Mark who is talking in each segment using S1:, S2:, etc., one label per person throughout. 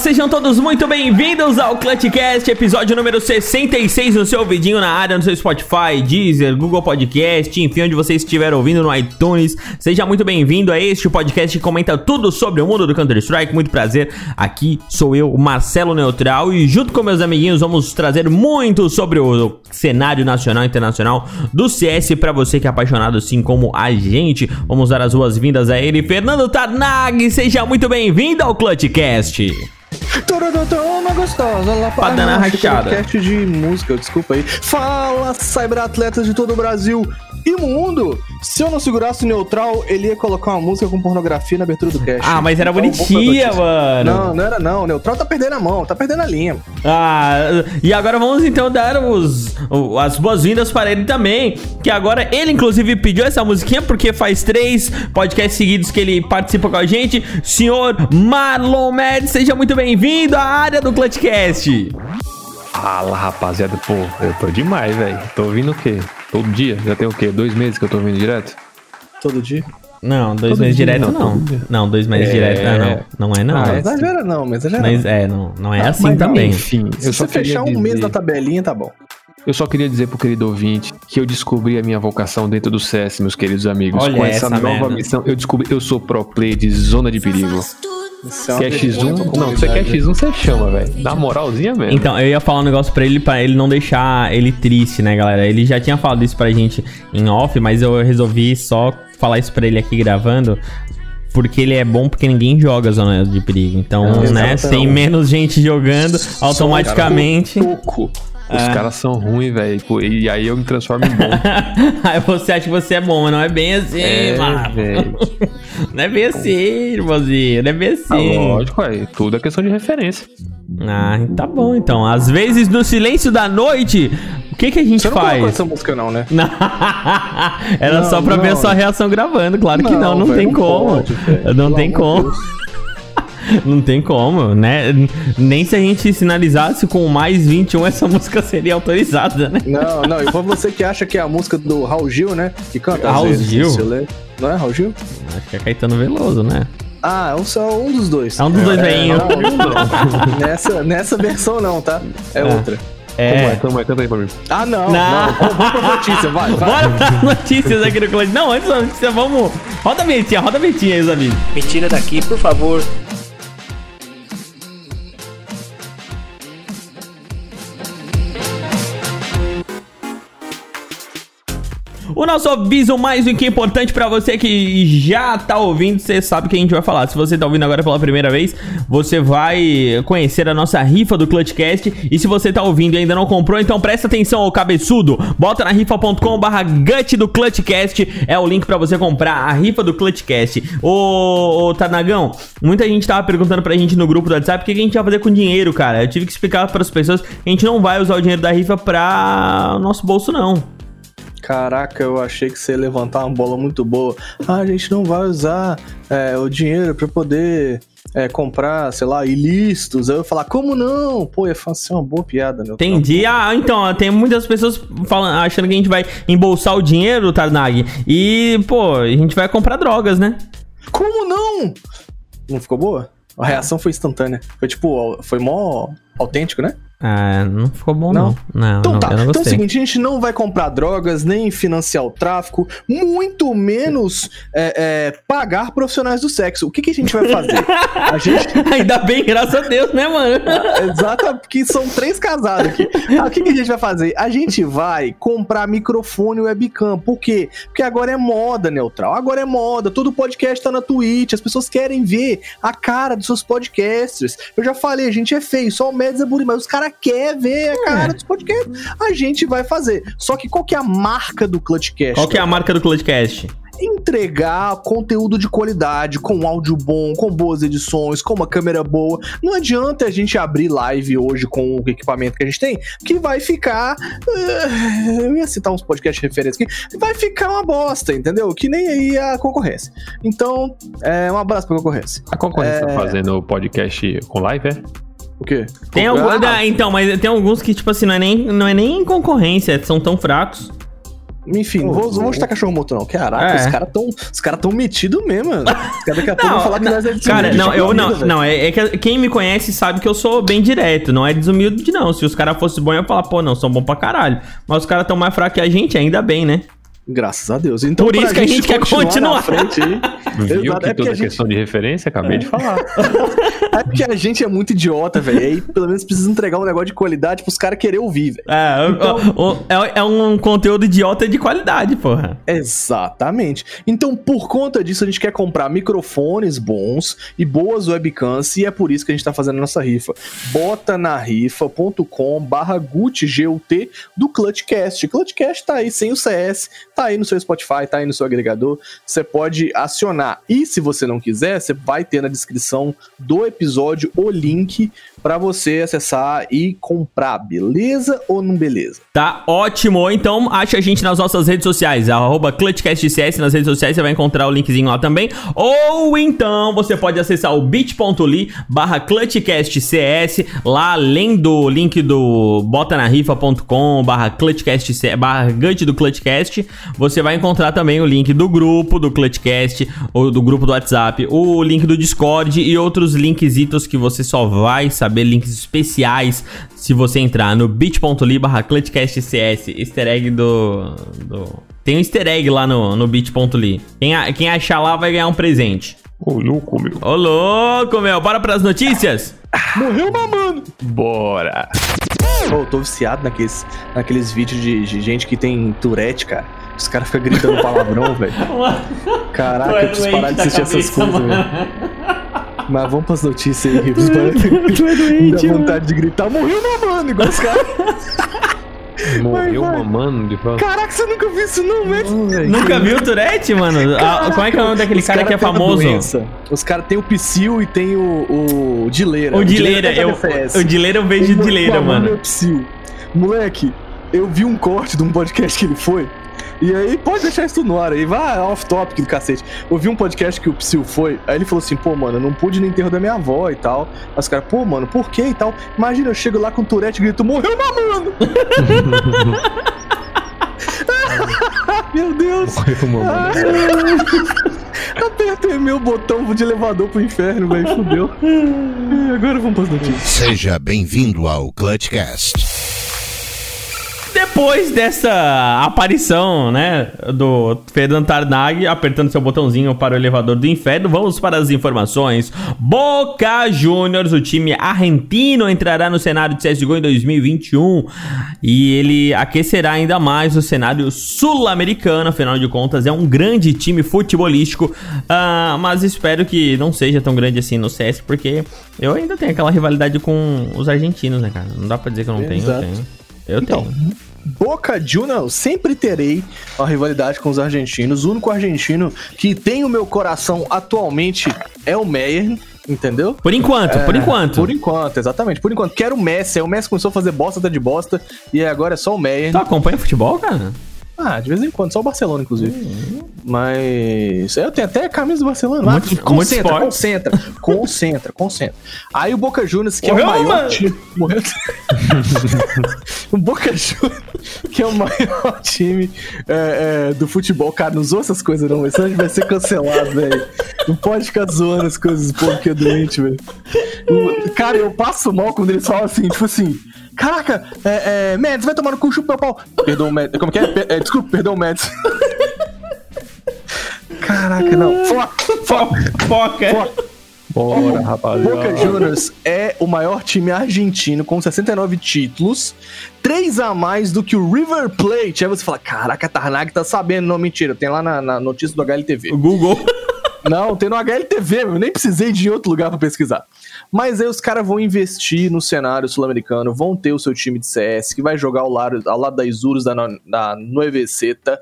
S1: Sejam todos muito bem-vindos ao Clutchcast, episódio número 66 no seu ouvidinho na área, no seu Spotify, Deezer, Google Podcast, enfim, onde você estiver ouvindo no iTunes. Seja muito bem-vindo a este podcast que comenta tudo sobre o mundo do Counter-Strike. Muito prazer, aqui sou eu, Marcelo Neutral, e junto com meus amiguinhos vamos trazer muito sobre o cenário nacional e internacional do CS para você que é apaixonado assim como a gente. Vamos dar as boas-vindas a ele, Fernando Tarnag. Seja muito bem-vindo ao Clutchcast.
S2: Tururutuna gostosa, lá
S1: dar na rachada.
S2: podcast de música, desculpa aí. Fala, cyberatletas de todo o Brasil e mundo! Se eu não segurasse o neutral, ele ia colocar uma música com pornografia na abertura do cast.
S1: Ah, mas era
S2: Então,
S1: bonitinha, mano.
S2: Não, não era não. O neutral tá perdendo a mão, tá perdendo a linha.
S1: Ah, e agora vamos então dar os, as boas-vindas para ele também. Que agora ele, inclusive, pediu essa musiquinha porque faz três podcasts seguidos que ele participa com a gente. Senhor Marlon Med, seja muito bem-vindo à área do Clutchcast.
S3: Fala, rapaziada. Pô, eu tô demais, velho. Tô ouvindo o quê? Todo dia? Já tem o quê? Dois meses que eu tô ouvindo direto?
S2: Todo dia.
S1: Não, dois
S3: Todo
S1: meses
S3: dia,
S1: direto
S3: não,
S1: não. dois meses
S3: É.
S1: direto não, não. Não é não.
S3: Ah,
S2: Não
S3: é.
S2: exagera não, mas exagera
S1: Mas
S2: não.
S1: é, não, não é assim
S3: Mas,
S1: também.
S3: Enfim,
S2: Se
S3: eu só
S2: você fechar um
S3: queria
S2: mês
S3: dizer-
S2: na tabelinha, tá bom.
S3: Eu só queria dizer pro querido ouvinte que eu descobri a minha vocação dentro do CS, meus queridos amigos.
S1: Olha
S3: Com essa,
S1: essa
S3: nova
S1: merda.
S3: missão, eu descobri eu sou pro play de zona de perigo.
S2: Isso é
S3: Se é
S2: vergonha
S3: X1,
S2: pra
S3: não, se é é
S2: comunidade.
S3: X1, você chama, velho. Dá moralzinha mesmo.
S1: Então, eu ia falar um negócio pra ele, pra ele não deixar ele triste, né, galera? Ele já tinha falado isso pra gente em off, mas eu resolvi só falar isso pra ele aqui gravando. Porque ele é bom porque ninguém joga Zona de Perigo. Então,
S2: É,
S1: né, tem menos gente jogando, automaticamente.
S2: Toco.
S3: Os caras são ruins, velho. E aí eu me transformo em bom.
S1: Aí você acha que você é bom, mas não é bem assim,
S3: É,
S1: mano. Não é bem assim, irmãozinho. Não é bem
S3: Ah,
S1: assim.
S3: lógico, aí. Tudo é questão de referência.
S1: Ah, tá bom então. Às vezes, no silêncio da noite, o que que a gente
S2: Você não colocou
S1: faz?
S2: essa música não, né?
S1: Não. Era
S2: Não,
S1: só pra ver a
S2: não.
S1: sua reação gravando. Claro que não, não
S2: velho,
S1: tem como.
S2: pode,
S1: não
S2: Pelo
S1: tem como.
S2: Deus.
S1: Não tem como, né? Nem se a gente sinalizasse com mais 21 essa música seria autorizada, né?
S2: Não, não, e pra você que acha que é a música do Raul Gil, né? Que canta
S1: Raul
S2: vezes,
S1: Gil?
S2: Não é Raul Gil?
S1: Acho que é Caetano Veloso, né?
S2: Ah, é um, só um dos dois.
S1: É um dos dois veinhos.
S2: não, não. nessa, nessa versão não, tá? É, outra.
S3: Como é?
S1: É.
S3: Como é? Canta aí pra mim.
S2: Ah, não,
S1: Não.
S2: não. Vamos pra notícia, vai, vai.
S1: Bora para notícias aqui no Clutch. Não, antes da notícia, vamos. Roda a vinhetinha, roda a vinhetinha aí, os amigos.
S4: Me tira daqui, por favor.
S1: O nosso aviso mais do que importante pra você que já tá ouvindo, você sabe o que a gente vai falar. Se você tá ouvindo agora pela primeira vez, você vai conhecer a nossa rifa do Clutchcast. E se você tá ouvindo e ainda não comprou, então presta atenção, ô cabeçudo. Bota na rifa.com barra gut do Clutchcast. É o link pra você comprar a rifa do Clutchcast. Ô, ô Tanagão, muita gente tava perguntando pra gente no grupo do WhatsApp o que a gente vai fazer com dinheiro, cara. Eu tive que explicar pras pessoas que a gente não vai usar o dinheiro da rifa pra nosso bolso, não.
S2: Caraca, eu achei que você ia levantar uma bola muito boa. Ah, a gente não vai usar é, o dinheiro pra poder é, comprar, sei lá, ilícitos. Aí eu ia falar, como não? Pô, ia ser uma boa piada, né?
S1: Entendi. Ah, então, tem muitas pessoas falando, achando que a gente vai embolsar o dinheiro, Tarnag. E, pô, a gente vai comprar drogas, né?
S2: Como não? Não ficou boa? A reação foi instantânea. Foi tipo, foi mó autêntico, né?
S1: Ah, não ficou bom,
S2: Não?
S1: não. Não,
S2: Então
S1: não,
S2: tá. Então é o seguinte, a gente não vai comprar drogas, nem financiar o tráfico, muito menos é, é, pagar profissionais do sexo. O que, que a gente vai fazer? a gente.
S1: Ainda bem, graças a Deus, né, mano?
S2: Exato, porque são três casados aqui. Ah, o que, que a gente vai fazer? A gente vai comprar microfone e webcam. Por quê? Porque agora é moda, neutral. Agora é moda. Todo podcast tá na Twitch. As pessoas querem ver a cara dos seus podcasters. Eu já falei, a gente é feio, só o Médios é bonito, mas os caras querem ver a cara dos podcasts. A gente vai fazer. Só que qual que é a marca do Clutchcast?
S1: Qual que é a marca do Clutchcast?
S2: entregar conteúdo de qualidade, com áudio bom, com boas edições, com uma câmera boa. Não adianta a gente abrir live hoje com o equipamento que a gente tem, que vai ficar. eh, Eu ia citar uns podcasts referentes aqui. Vai ficar uma bosta, entendeu? Que nem aí a concorrência. Então, é um abraço pra concorrência.
S3: A concorrência
S2: É.
S3: tá fazendo o podcast com live, é?
S2: O quê?
S1: Tem algum, ah, então, mas tem alguns que, tipo assim, não é nem, não é nem concorrência, são tão fracos.
S2: Enfim, não vou, vou chutar cachorro morto, não. Caraca,
S1: É.
S2: os caras tão, os cara tão metidos mesmo, mano. Os caras daqui a pouco vão falar que nós é
S1: Cara, não, eu
S2: vida,
S1: não,
S2: velho.
S1: não, é, é que quem me conhece sabe que eu sou bem direto, não é desumilde não. Se os caras fossem bons, eu ia falar, pô, não, são bons pra caralho. Mas os caras tão mais fracos que a gente, ainda bem, né?
S2: Graças a Deus. Então,
S1: Por isso que a gente quer continuar.
S2: na frente
S3: Viu
S2: Exato,
S3: que
S2: é
S3: toda
S2: a gente-
S3: questão de referência, acabei de falar.
S2: É porque a gente é muito idiota, velho. Aí pelo menos precisa entregar um negócio de qualidade pros caras querer ouvir, velho.
S1: É, o- o- o- é, é um conteúdo idiota de qualidade, porra.
S2: Exatamente. Então, por conta disso, a gente quer comprar microfones bons e boas webcams, e é por isso que a gente tá fazendo a nossa rifa. Bota na rifa.com barra GUT do Clutchcast. Clutchcast tá aí sem o CS, tá aí no seu Spotify, tá aí no seu agregador. Você pode acionar. E se você não quiser, você vai ter na descrição do episódio o link pra você acessar e comprar. Beleza ou não beleza?
S1: Tá ótimo. Então, acha a gente nas nossas redes sociais, arroba ClutchCastCS nas redes sociais, você vai encontrar o linkzinho lá também. Ou então, você pode acessar o bit.ly barra ClutchCastCS, lá além do link do botanarifa.com barra ClutchCastCS, barra do ClutchCast, você vai encontrar também o link do grupo do ClutchCast, ou do grupo do WhatsApp, o link do Discord e outros linkzitos que você só vai saber, links especiais, se você entrar no bit.ly barra ClutchCastCS, easter egg do, do... Tem um easter egg lá no, no bit.ly. Quem, a- quem achar lá vai ganhar um presente.
S3: Ô, louco, meu.
S1: Ô louco, meu, bora pras notícias?
S2: Morreu mamando!
S3: Bora.
S2: Pô, eu tô viciado naqueles, naqueles vídeos de, de gente que tem Tourette, cara. Os caras ficam gritando palavrão, velho. Caraca, eu preciso parar de assistir essas coisas, velho. Mas vamos pras notícias aí, Rios.
S1: Tu é
S2: Me dá vontade de gritar, morreu mamando, igual os caras.
S3: Morreu
S2: vai.
S3: mamando de fato.
S2: Caraca, você nunca viu isso não, velho?
S1: Nunca viu o Tourette, mano? Ah, como é que é o nome daquele
S2: Os
S1: cara que é famoso?
S2: Os caras têm o Psyll e tem o, o Dileira.
S1: O Dileira, eu, o Dileira eu vejo
S2: O
S1: Dileira,
S2: mamando é
S1: mano.
S2: o Psyll. Moleque, eu vi um corte de um podcast que ele foi. E aí, pode deixar isso no ar aí, vai off-topic do cacete. Eu vi um podcast que o Psyll foi, aí ele falou assim, pô, mano, eu não pude no enterro da minha avó e tal. Aí os caras, pô, mano, por quê e tal? Imagina, eu chego lá com o Tourette e grito, morreu mamando! Meu Deus!
S3: Morreu mamando.
S2: Apertei meu botão de elevador pro inferno, velho, fudeu. Agora vamos pras notícias.
S5: Seja bem-vindo ao Clutchcast.
S1: Depois dessa aparição, né, do Fernando Tarnag apertando seu botãozinho para o elevador do inferno, vamos para as informações. Boca Juniors, o time argentino, entrará no cenário de CSGO em 2021 e ele aquecerá ainda mais o cenário sul-americano, afinal de contas é um grande time futebolístico, ah, mas espero que não seja tão grande assim no CS, porque eu ainda tenho aquela rivalidade com os argentinos, né, cara? Não dá pra dizer que eu não tenho, eu
S2: Exato.
S1: tenho. Eu
S2: Então,
S1: tenho.
S2: Boca Juniors, sempre terei uma rivalidade com os argentinos. O único argentino que tem o meu coração atualmente é o Meyer, entendeu?
S1: Por enquanto, por enquanto.
S2: Por enquanto, exatamente. Por enquanto. Quero o Messi. O Messi começou a fazer bosta até de bosta. E agora é só o Meyer.
S1: Tu acompanha futebol, cara?
S2: Ah, de vez em quando. Só o Barcelona, inclusive. Mas. Eu tenho até a camisa do Barcelona.
S1: Muito-
S2: Mas
S1: muito
S2: concentra, concentra. Concentra, concentra. Aí o Boca Juniors, que é
S1: Morreu,
S2: o maior
S1: mano.
S2: time. Morreu. o Boca Juniors, que é o maior time é, é, do futebol. Cara, não usou essas coisas, não. Senão a gente vai ser cancelado, velho. Não pode ficar zoando as coisas do povo que é doente, velho. Cara, eu passo mal quando eles falam assim, tipo assim. Caraca, é, é, Mads, vai tomar no cu, chupa meu pau. Perdão, Mads. Como que é? Per- é, Desculpa, perdão, Mads. Caraca, não. Foca, foca,
S1: Foca.
S2: foca.
S3: Bora,
S2: Boca
S3: rapaziada.
S2: Juniors é o maior time argentino com 69 títulos, 3 a mais do que o River Plate. Aí você fala, caraca, Tarnag tá sabendo. Não, mentira, tem lá na, na notícia do HLTV.
S1: O Google.
S2: Não, tem no HLTV, eu nem precisei de outro lugar pra pesquisar. Mas aí os caras vão investir no cenário sul-americano, vão ter o seu time de CS, que vai jogar ao lado, ao lado da Isurus da, da Nueveceta,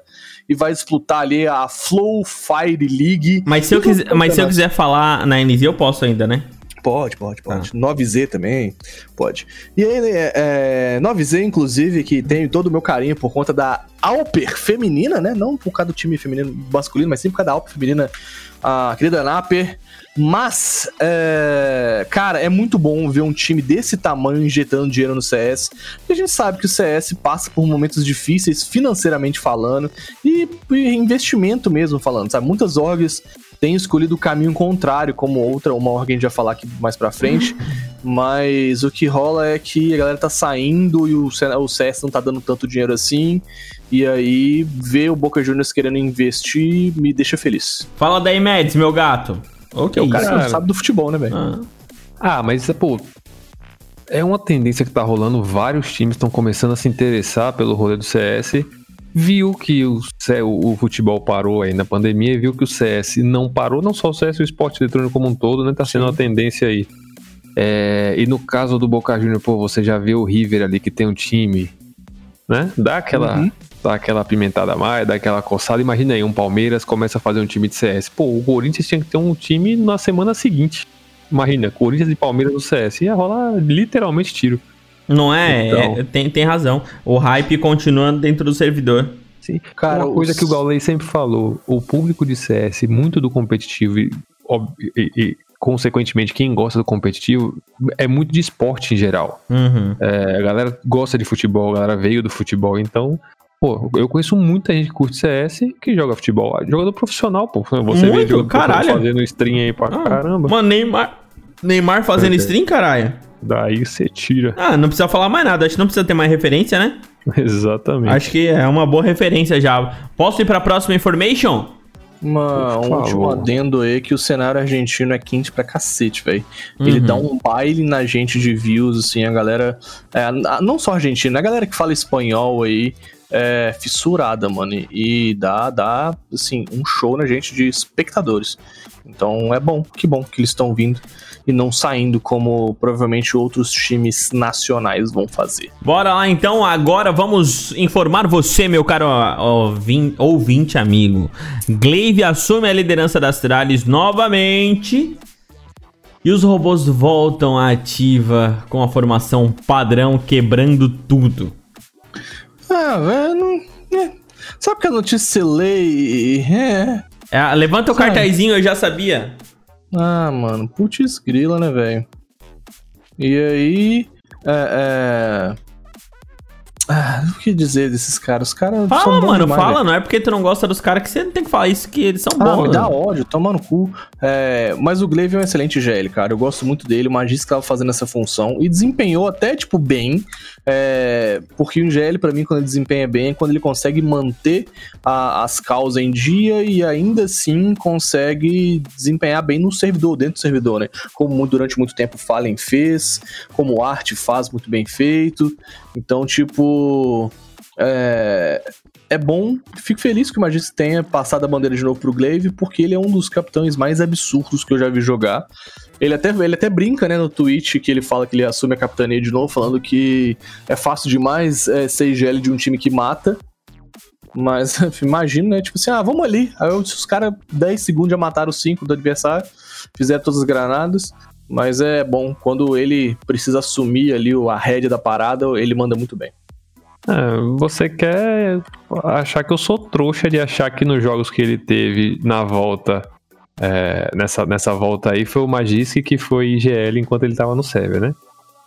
S2: e vai disputar ali a Flow Fire League.
S1: Mas se eu quiser, mas se eu quiser falar na NZ, eu posso ainda, né?
S2: Pode, pode, pode. 9Z também, pode. E aí, é, é, 9Z, inclusive, que tem todo o meu carinho por conta da Alper feminina, né? Não por causa do time feminino masculino, mas sim por causa da Alper feminina, a querida Naper. Mas, é, cara, é muito bom ver um time desse tamanho injetando dinheiro no CS. Porque a gente sabe que o CS passa por momentos difíceis, financeiramente falando, e, e investimento mesmo falando, sabe? Muitas orgs têm escolhido o caminho contrário, como outra, uma org a gente vai falar aqui mais pra frente. Mas o que rola é que a galera tá saindo e o, o CS não tá dando tanto dinheiro assim. E aí, ver o Boca Juniors querendo investir me deixa feliz.
S1: Fala daí, Mads, meu gato. O que é
S2: o cara
S3: cara?
S2: não sabe do futebol, né, velho?
S1: Ah.
S3: Ah, mas, pô, é uma tendência que tá rolando. Vários times estão começando a se interessar pelo rolê do CS. Viu que o, o, o futebol parou aí na pandemia e viu que o CS não parou, não só o CS, o esporte eletrônico como um todo, né? Tá sendo uma tendência aí. É, e no caso do Boca Juniors, pô, você já vê o River ali que tem um time, né? Dá aquela,
S2: Uhum.
S3: Dá aquela pimentada a mais, dá aquela coçada. Imagina aí, um Palmeiras começa a fazer um time de CS. Pô, o Corinthians tinha que ter um time na semana seguinte. Imagina, Corinthians e Palmeiras no CS. Ia rolar literalmente tiro.
S1: Não é?
S3: Então.
S1: É, tem, tem razão. O hype continua dentro do servidor.
S3: Sim.
S2: Cara,
S3: Uma coisa
S2: os-
S3: que o Gaulei sempre falou: o público de CS, muito do competitivo e, e- e, consequentemente, quem gosta do competitivo, é muito de esporte em geral.
S1: Uhum.
S3: É, a galera gosta de futebol, a galera veio do futebol, então. Pô, eu conheço muita gente que curte CS que joga futebol. Jogador profissional, pô. Você vê jogador profissional
S1: Caralho.
S3: fazendo stream aí pra
S1: Ah,
S3: caramba.
S1: Mano, Neymar. Neymar fazendo
S3: Ok.
S1: stream, caralho.
S3: Daí você tira.
S1: Ah, não precisa falar mais nada. Acho que não precisa ter mais referência, né?
S3: Exatamente.
S1: Acho que é uma boa referência já. Posso ir pra próxima information?
S2: Uma, um último adendo aí que o cenário argentino é quente pra cacete, velho. Ele
S1: Uhum.
S2: dá um baile na gente de views, assim, a galera. é, não só argentina, a galera que fala espanhol aí é fissurada, mano. E dá, dá, assim, um show na gente de espectadores. Então é bom, que bom que eles estão vindo e não saindo como provavelmente outros times nacionais vão fazer.
S1: Bora lá então, agora vamos informar você, meu caro ouvin- ouvinte amigo. Glaive assume a liderança das Astralis novamente. E os robôs voltam à ativa com a formação padrão quebrando tudo.
S2: Ah, velho, não. é. Sabe que a notícia lê e. É.
S1: É, levanta o
S2: Sabe.
S1: cartazinho, eu já sabia.
S2: Ah, mano, putz grila, né, velho? E aí. É. é... Ah, o que dizer desses caras? Os caras
S1: Fala, mano,
S2: demais,
S1: fala.
S2: velho.
S1: Não é porque tu não gosta dos caras que você não tem que falar isso, que eles são
S2: Ah,
S1: bons.
S2: me dá ódio, toma no cu. É, mas o Glaive é um excelente GL, cara. Eu gosto muito dele. O Magis que tava fazendo essa função e desempenhou até, tipo, bem. É, porque o GL, pra mim, quando ele desempenha bem, é quando ele consegue manter a- as causas em dia e ainda assim consegue desempenhar bem no servidor, dentro do servidor, né? Como durante muito tempo o Fallen fez, como o Art faz muito bem feito. Então, tipo. É, é bom, fico feliz que o Magis tenha passado a bandeira de novo pro Glaive, porque ele é um dos capitães mais absurdos que eu já vi jogar. Ele até, ele até brinca, né, no tweet que ele fala que ele assume a capitania de novo, falando que é fácil demais é, ser IGL de um time que mata. Mas imagino, né? Tipo assim, ah, vamos ali. Aí os caras 10 segundos já mataram os 5 do adversário, fizeram todas as granadas. Mas é bom, quando ele precisa assumir ali a rédea da parada, ele manda muito bem.
S3: É, você quer achar que eu sou trouxa de achar que nos jogos que ele teve na volta, é, nessa, nessa volta aí, foi o Magisk que foi IGL enquanto ele tava no server, né?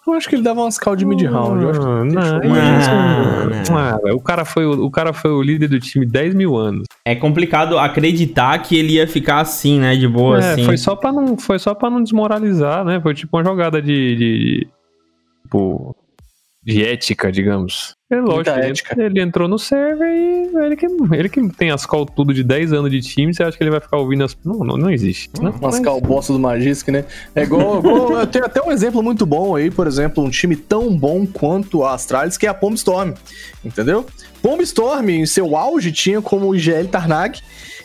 S2: Eu acho que ele dava umas calls de mid-round. Eu acho que
S3: não,
S2: deixou
S3: não,
S1: não.
S3: Ah, o, cara foi, o, o cara foi o líder do time 10 mil anos.
S1: É complicado acreditar que ele ia ficar assim, né? De boa,
S3: É,
S1: assim.
S3: foi, só pra não, foi só pra não desmoralizar, né? Foi tipo uma jogada de. de tipo. De ética, digamos. É lógico, ele,
S2: ética.
S3: ele entrou no server e ele que, ele que tem as call tudo de 10 anos de time, você acha que ele vai ficar ouvindo as. Não, não, não existe. Não,
S2: Umas
S3: mas-
S2: calboças do Magisk, né? É igual, igual- eu tenho até um exemplo muito bom aí, por exemplo, um time tão bom quanto a Astralis, que é a Pomb Storm, entendeu? Pomb Storm, em seu auge, tinha como o IGL Tarnag,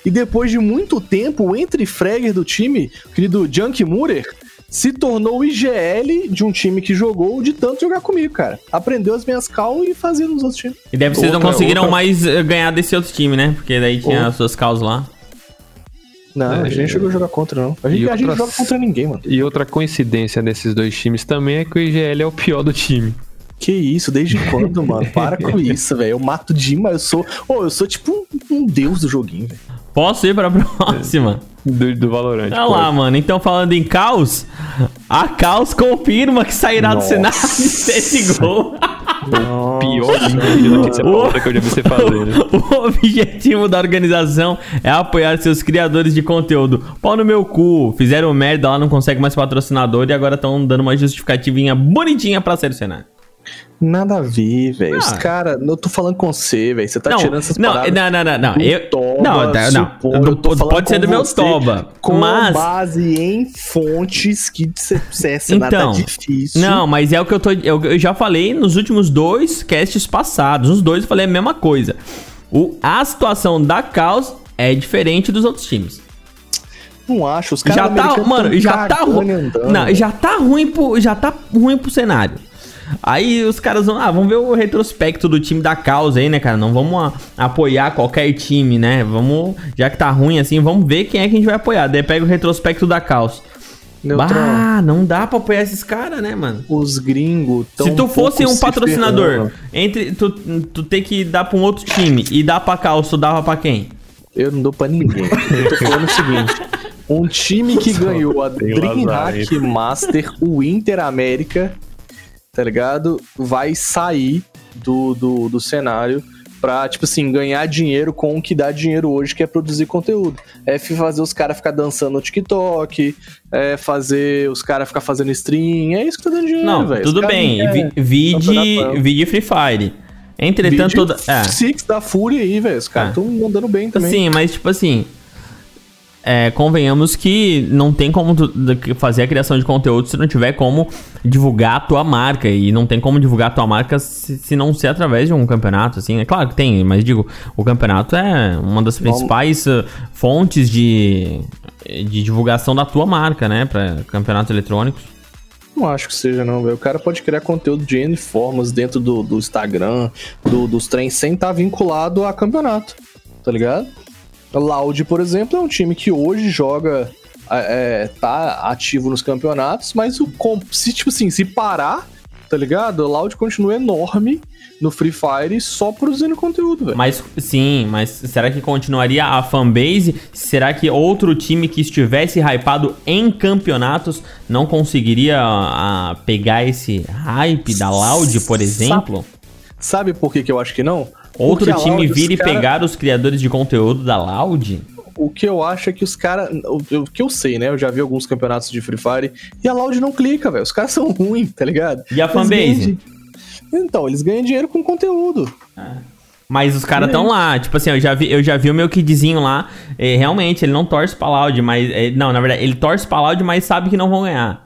S2: e depois de muito tempo, o entre-fragger do time, o querido Junk Murer, se tornou o IGL de um time que jogou de tanto jogar comigo, cara. Aprendeu as minhas cal e fazia nos outros times.
S1: E deve vocês não
S2: Outra-
S1: conseguiram
S2: outra-
S1: mais eh, ganhar desse outro time, né? Porque daí tinha
S2: Outra-
S1: as suas causas lá.
S2: Não,
S3: É,
S2: a gente não chegou a jogar contra, não. A gente,
S3: E
S2: a gente joga contra ninguém, mano.
S3: E outra coincidência desses dois times também é que o IGL é o pior do time.
S2: Que isso, desde quando, mano? Para com isso, velho. Eu mato demais, eu sou. Ô, eu sou tipo um, um deus do joguinho, velho.
S1: Posso ir pra próxima?
S3: Do, do Valorant.
S1: Olha lá, mano. Então, falando em caos, a caos confirma que sairá do
S2: Nossa.
S1: cenário de CSGO.
S3: O pior notícia paulista que eu já vi você fazer.
S1: O objetivo da organização é apoiar seus criadores de conteúdo. Pau no meu cu. Fizeram merda lá, não consegue mais patrocinador e agora estão dando uma justificativinha bonitinha pra sair do cenário.
S2: Nada a ver, velho. Os
S1: Ah.
S2: caras. Eu tô falando com você, velho. Você tá
S1: não,
S2: tirando essas
S1: não,
S2: paradas.
S1: não, não, não, não.
S2: do
S1: Eu,
S2: Toba,
S1: não, não.
S2: supor,
S1: Pode, ser do meu toba,
S2: Com
S1: mas
S2: base em fontes que CS é nada
S1: Então,
S2: difícil.
S1: Não, mas é o que eu tô. Eu, eu já falei nos últimos dois casts passados. Nos dois eu falei a mesma coisa. O, a situação da Caos é diferente dos outros times.
S2: Não acho. Os caras
S1: Já tá, mano, já tá ruim. Não, já tá ruim pro, já tá ruim pro cenário. Aí os caras vão, ah, vamos ver o retrospecto do time da causa aí, né, cara? Não vamos a- apoiar qualquer time, né? Vamos, já que tá ruim assim, vamos ver quem é que a gente vai apoiar. Daí pega o retrospecto da causa. Bah, não dá pra apoiar esses caras, né, mano?
S2: Os gringos tão
S1: Se tu fosse um patrocinador,
S2: ferrando.
S1: entre tu, tu ter que dar pra um outro time e dar pra Caos, tu dava pra quem?
S2: Eu não dou pra ninguém. Eu tô falando o seguinte: um time que ganhou a
S3: tem
S2: DreamHack. Master, o Inter América, tá ligado? Vai sair do, do, do cenário pra, tipo assim, ganhar dinheiro com o que dá dinheiro hoje, que é produzir conteúdo. É fazer os caras ficar dançando no TikTok, é fazer os caras ficar fazendo stream, é isso que tá dando dinheiro,
S1: Não,
S2: velho.
S1: tudo bem.
S2: não
S1: Vi,
S2: campeonato.
S1: vide Free Fire. Entretanto, toda. É.
S2: Six da Fúria aí, velho. Os caras
S1: É.
S2: estão mandando bem também.
S1: Sim, mas tipo assim. É, convenhamos que não tem como fazer a criação de conteúdo se não tiver como divulgar a tua marca. E não tem como divulgar a tua marca se, se não ser através de um campeonato, assim. É claro que tem, mas digo, o campeonato é uma das principais eh, fontes de, de divulgação da tua marca, né? Pra campeonatos eletrônicos.
S2: Não acho que seja, não, velho. O cara pode criar conteúdo de N formas dentro do, do Instagram, do- dos trens, sem estar vinculado a campeonato, tá ligado? A Loud, por exemplo, é um time que hoje joga, é, é, tá ativo nos campeonatos, mas o, se, tipo assim, se parar, tá ligado? A Loud continua enorme no Free Fire só produzindo conteúdo, velho.
S1: Mas sim, mas será que continuaria a fanbase? Será que outro time que estivesse hypado em campeonatos não conseguiria ah, pegar esse hype da Loud, por exemplo?
S2: Sabe por que, que eu acho que não?
S1: Outro
S2: Porque
S1: time
S2: Loud,
S1: vir e
S2: cara-
S1: pegar os criadores de conteúdo da Loud?
S2: O que eu acho é que os caras. O, que eu sei, né? Eu já vi alguns campeonatos de Free Fire e a Loud não clica, velho. Os caras são ruins, tá ligado?
S1: E a fanbase?
S2: Então, eles ganham dinheiro com conteúdo.
S1: Mas os caras estão lá, tipo assim, eu já vi, eu já vi o meu kidzinho lá. eh, realmente, ele não torce pra Loud, mas. eh, não, na verdade, ele torce pra Loud, mas sabe que não vão ganhar.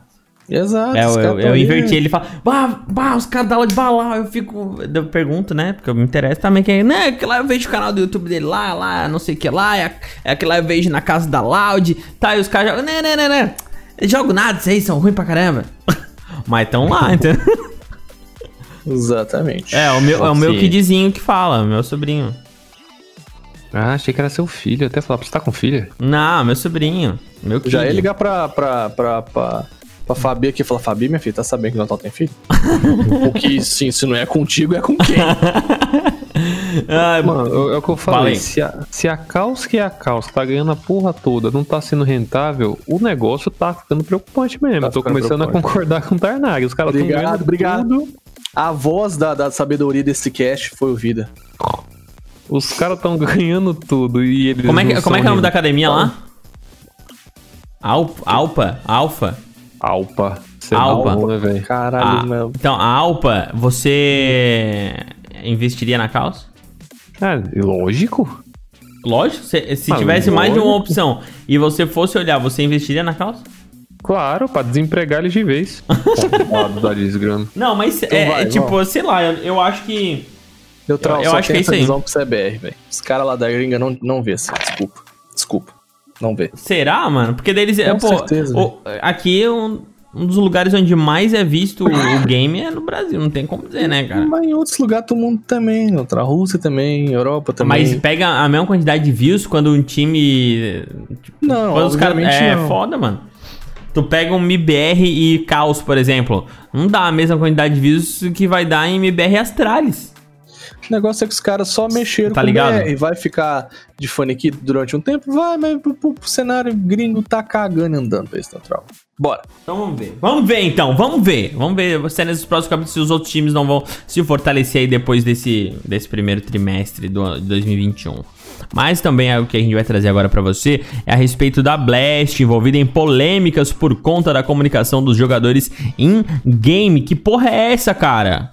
S2: Exato.
S1: É, eu, eu, eu inverti, ele fala, bah, bah, os caras da Loud vai lá, eu fico, eu pergunto, né, porque eu me interesso também, que é, né, que lá eu vejo o canal do YouTube dele lá, lá, não sei o que lá, é, é que lá eu vejo na casa da Loud, tá, e os caras jogam, né, né, né, né, eles jogam nada, vocês são ruins pra caramba, mas tão lá, entendeu?
S2: Exatamente.
S1: É, o meu, é o meu kidzinho que fala, meu sobrinho.
S3: Ah, achei que era seu filho. Eu até falar, você tá com filha?
S1: Não, meu sobrinho, meu kid.
S2: Já ia ligar pra, pra, pra, pra, pra Fabi aqui e falar: Fabi, minha filha, tá sabendo que o Natal tem filho? Porque, sim, se não é contigo, é com quem?
S1: Ai,
S3: Mano, é o que eu falei. Se a, se a Caos que é a Caos tá ganhando a porra toda, não tá sendo rentável, o negócio tá ficando preocupante mesmo.
S2: Tá
S3: eu tô começando a concordar com o Tarnag. Os caras tão
S2: Obrigado,
S3: ganhando
S2: obrigado.
S3: tudo.
S2: A voz da, da sabedoria desse cast foi ouvida.
S3: Os caras tão ganhando tudo e eles
S1: como é que,
S3: não
S1: como é, que é o nome da academia lá? Alp, Alpa? Alfa?
S3: Alpa. Você
S1: Alpa.
S3: é bom, né, velho?
S2: Caralho,
S1: Ah,
S2: meu.
S1: então, a Alpa, você investiria na Caos?
S3: Ah, lógico.
S1: Lógico, se, se
S3: Ah,
S1: tivesse mais de uma
S3: lógico.
S1: opção e você fosse olhar, você investiria na Caos?
S3: Claro, pra desempregar eles de vez. Arrombado da desgrama.
S1: Não, mas é,
S2: vai,
S1: é tipo, sei lá, eu, eu acho que.
S2: Eu,
S1: Eu- eu acho que é isso aí.
S2: CBR, velho. Os caras lá da gringa não, não vê assim. Desculpa. Desculpa. Não vê.
S1: Será, mano? Porque deles. é,
S2: Com
S1: pô,
S2: certeza,
S1: o- aqui um, um dos lugares onde mais é visto o game é no Brasil, não tem como dizer, né, cara?
S2: Mas em outros lugares do mundo também, outra Rússia também, Europa também.
S1: Mas pega a mesma quantidade de views quando um time. Tipo,
S2: Não,
S1: quando os caras. É
S2: não.
S1: foda, mano. Tu pega um MBR e Caos, por exemplo. Não dá a mesma quantidade de views que vai dar em MBR Astralis.
S2: O negócio é que os caras só mexeram
S1: Tá
S2: com
S1: ligado?
S2: BR. Vai ficar de faniquito durante um tempo? Vai, mas pro, pro- pro cenário gringo tá cagando e andando pra esse neutral. Bora.
S1: Então vamos ver. Vamos ver então, vamos ver. Vamos ver se nesses próximos capítulos se os outros times não vão se fortalecer aí depois desse, desse primeiro trimestre do de 2021. Mas também é o que a gente vai trazer agora pra você é a respeito da Blast envolvida em polêmicas por conta da comunicação dos jogadores em game. Que porra é essa, cara?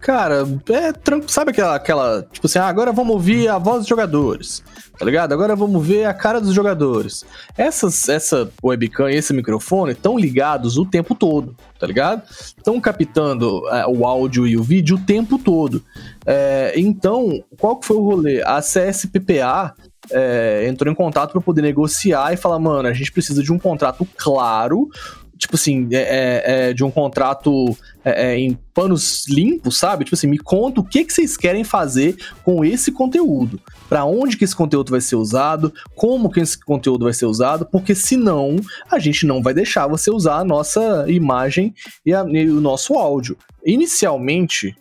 S2: Cara, é. Sabe aquela, aquela. Tipo assim, ah, agora vamos ouvir a voz dos jogadores. Tá ligado? Agora vamos ver a cara dos jogadores. Essas, essa webcam e esse microfone estão ligados o tempo todo, tá ligado? Estão captando é, o áudio e o vídeo o tempo todo. É, então, qual que foi o rolê? A CSPPA é, entrou em contato para poder negociar e falar, mano, a gente precisa de um contrato claro tipo assim, é, é, é, de um contrato é, é, em panos limpos, sabe? Tipo assim, me conta o que, que vocês querem fazer com esse conteúdo. Pra onde que esse conteúdo vai ser usado, como que esse conteúdo vai ser usado, porque senão a gente não vai deixar você usar a nossa imagem e, a- e o nosso áudio. Inicialmente,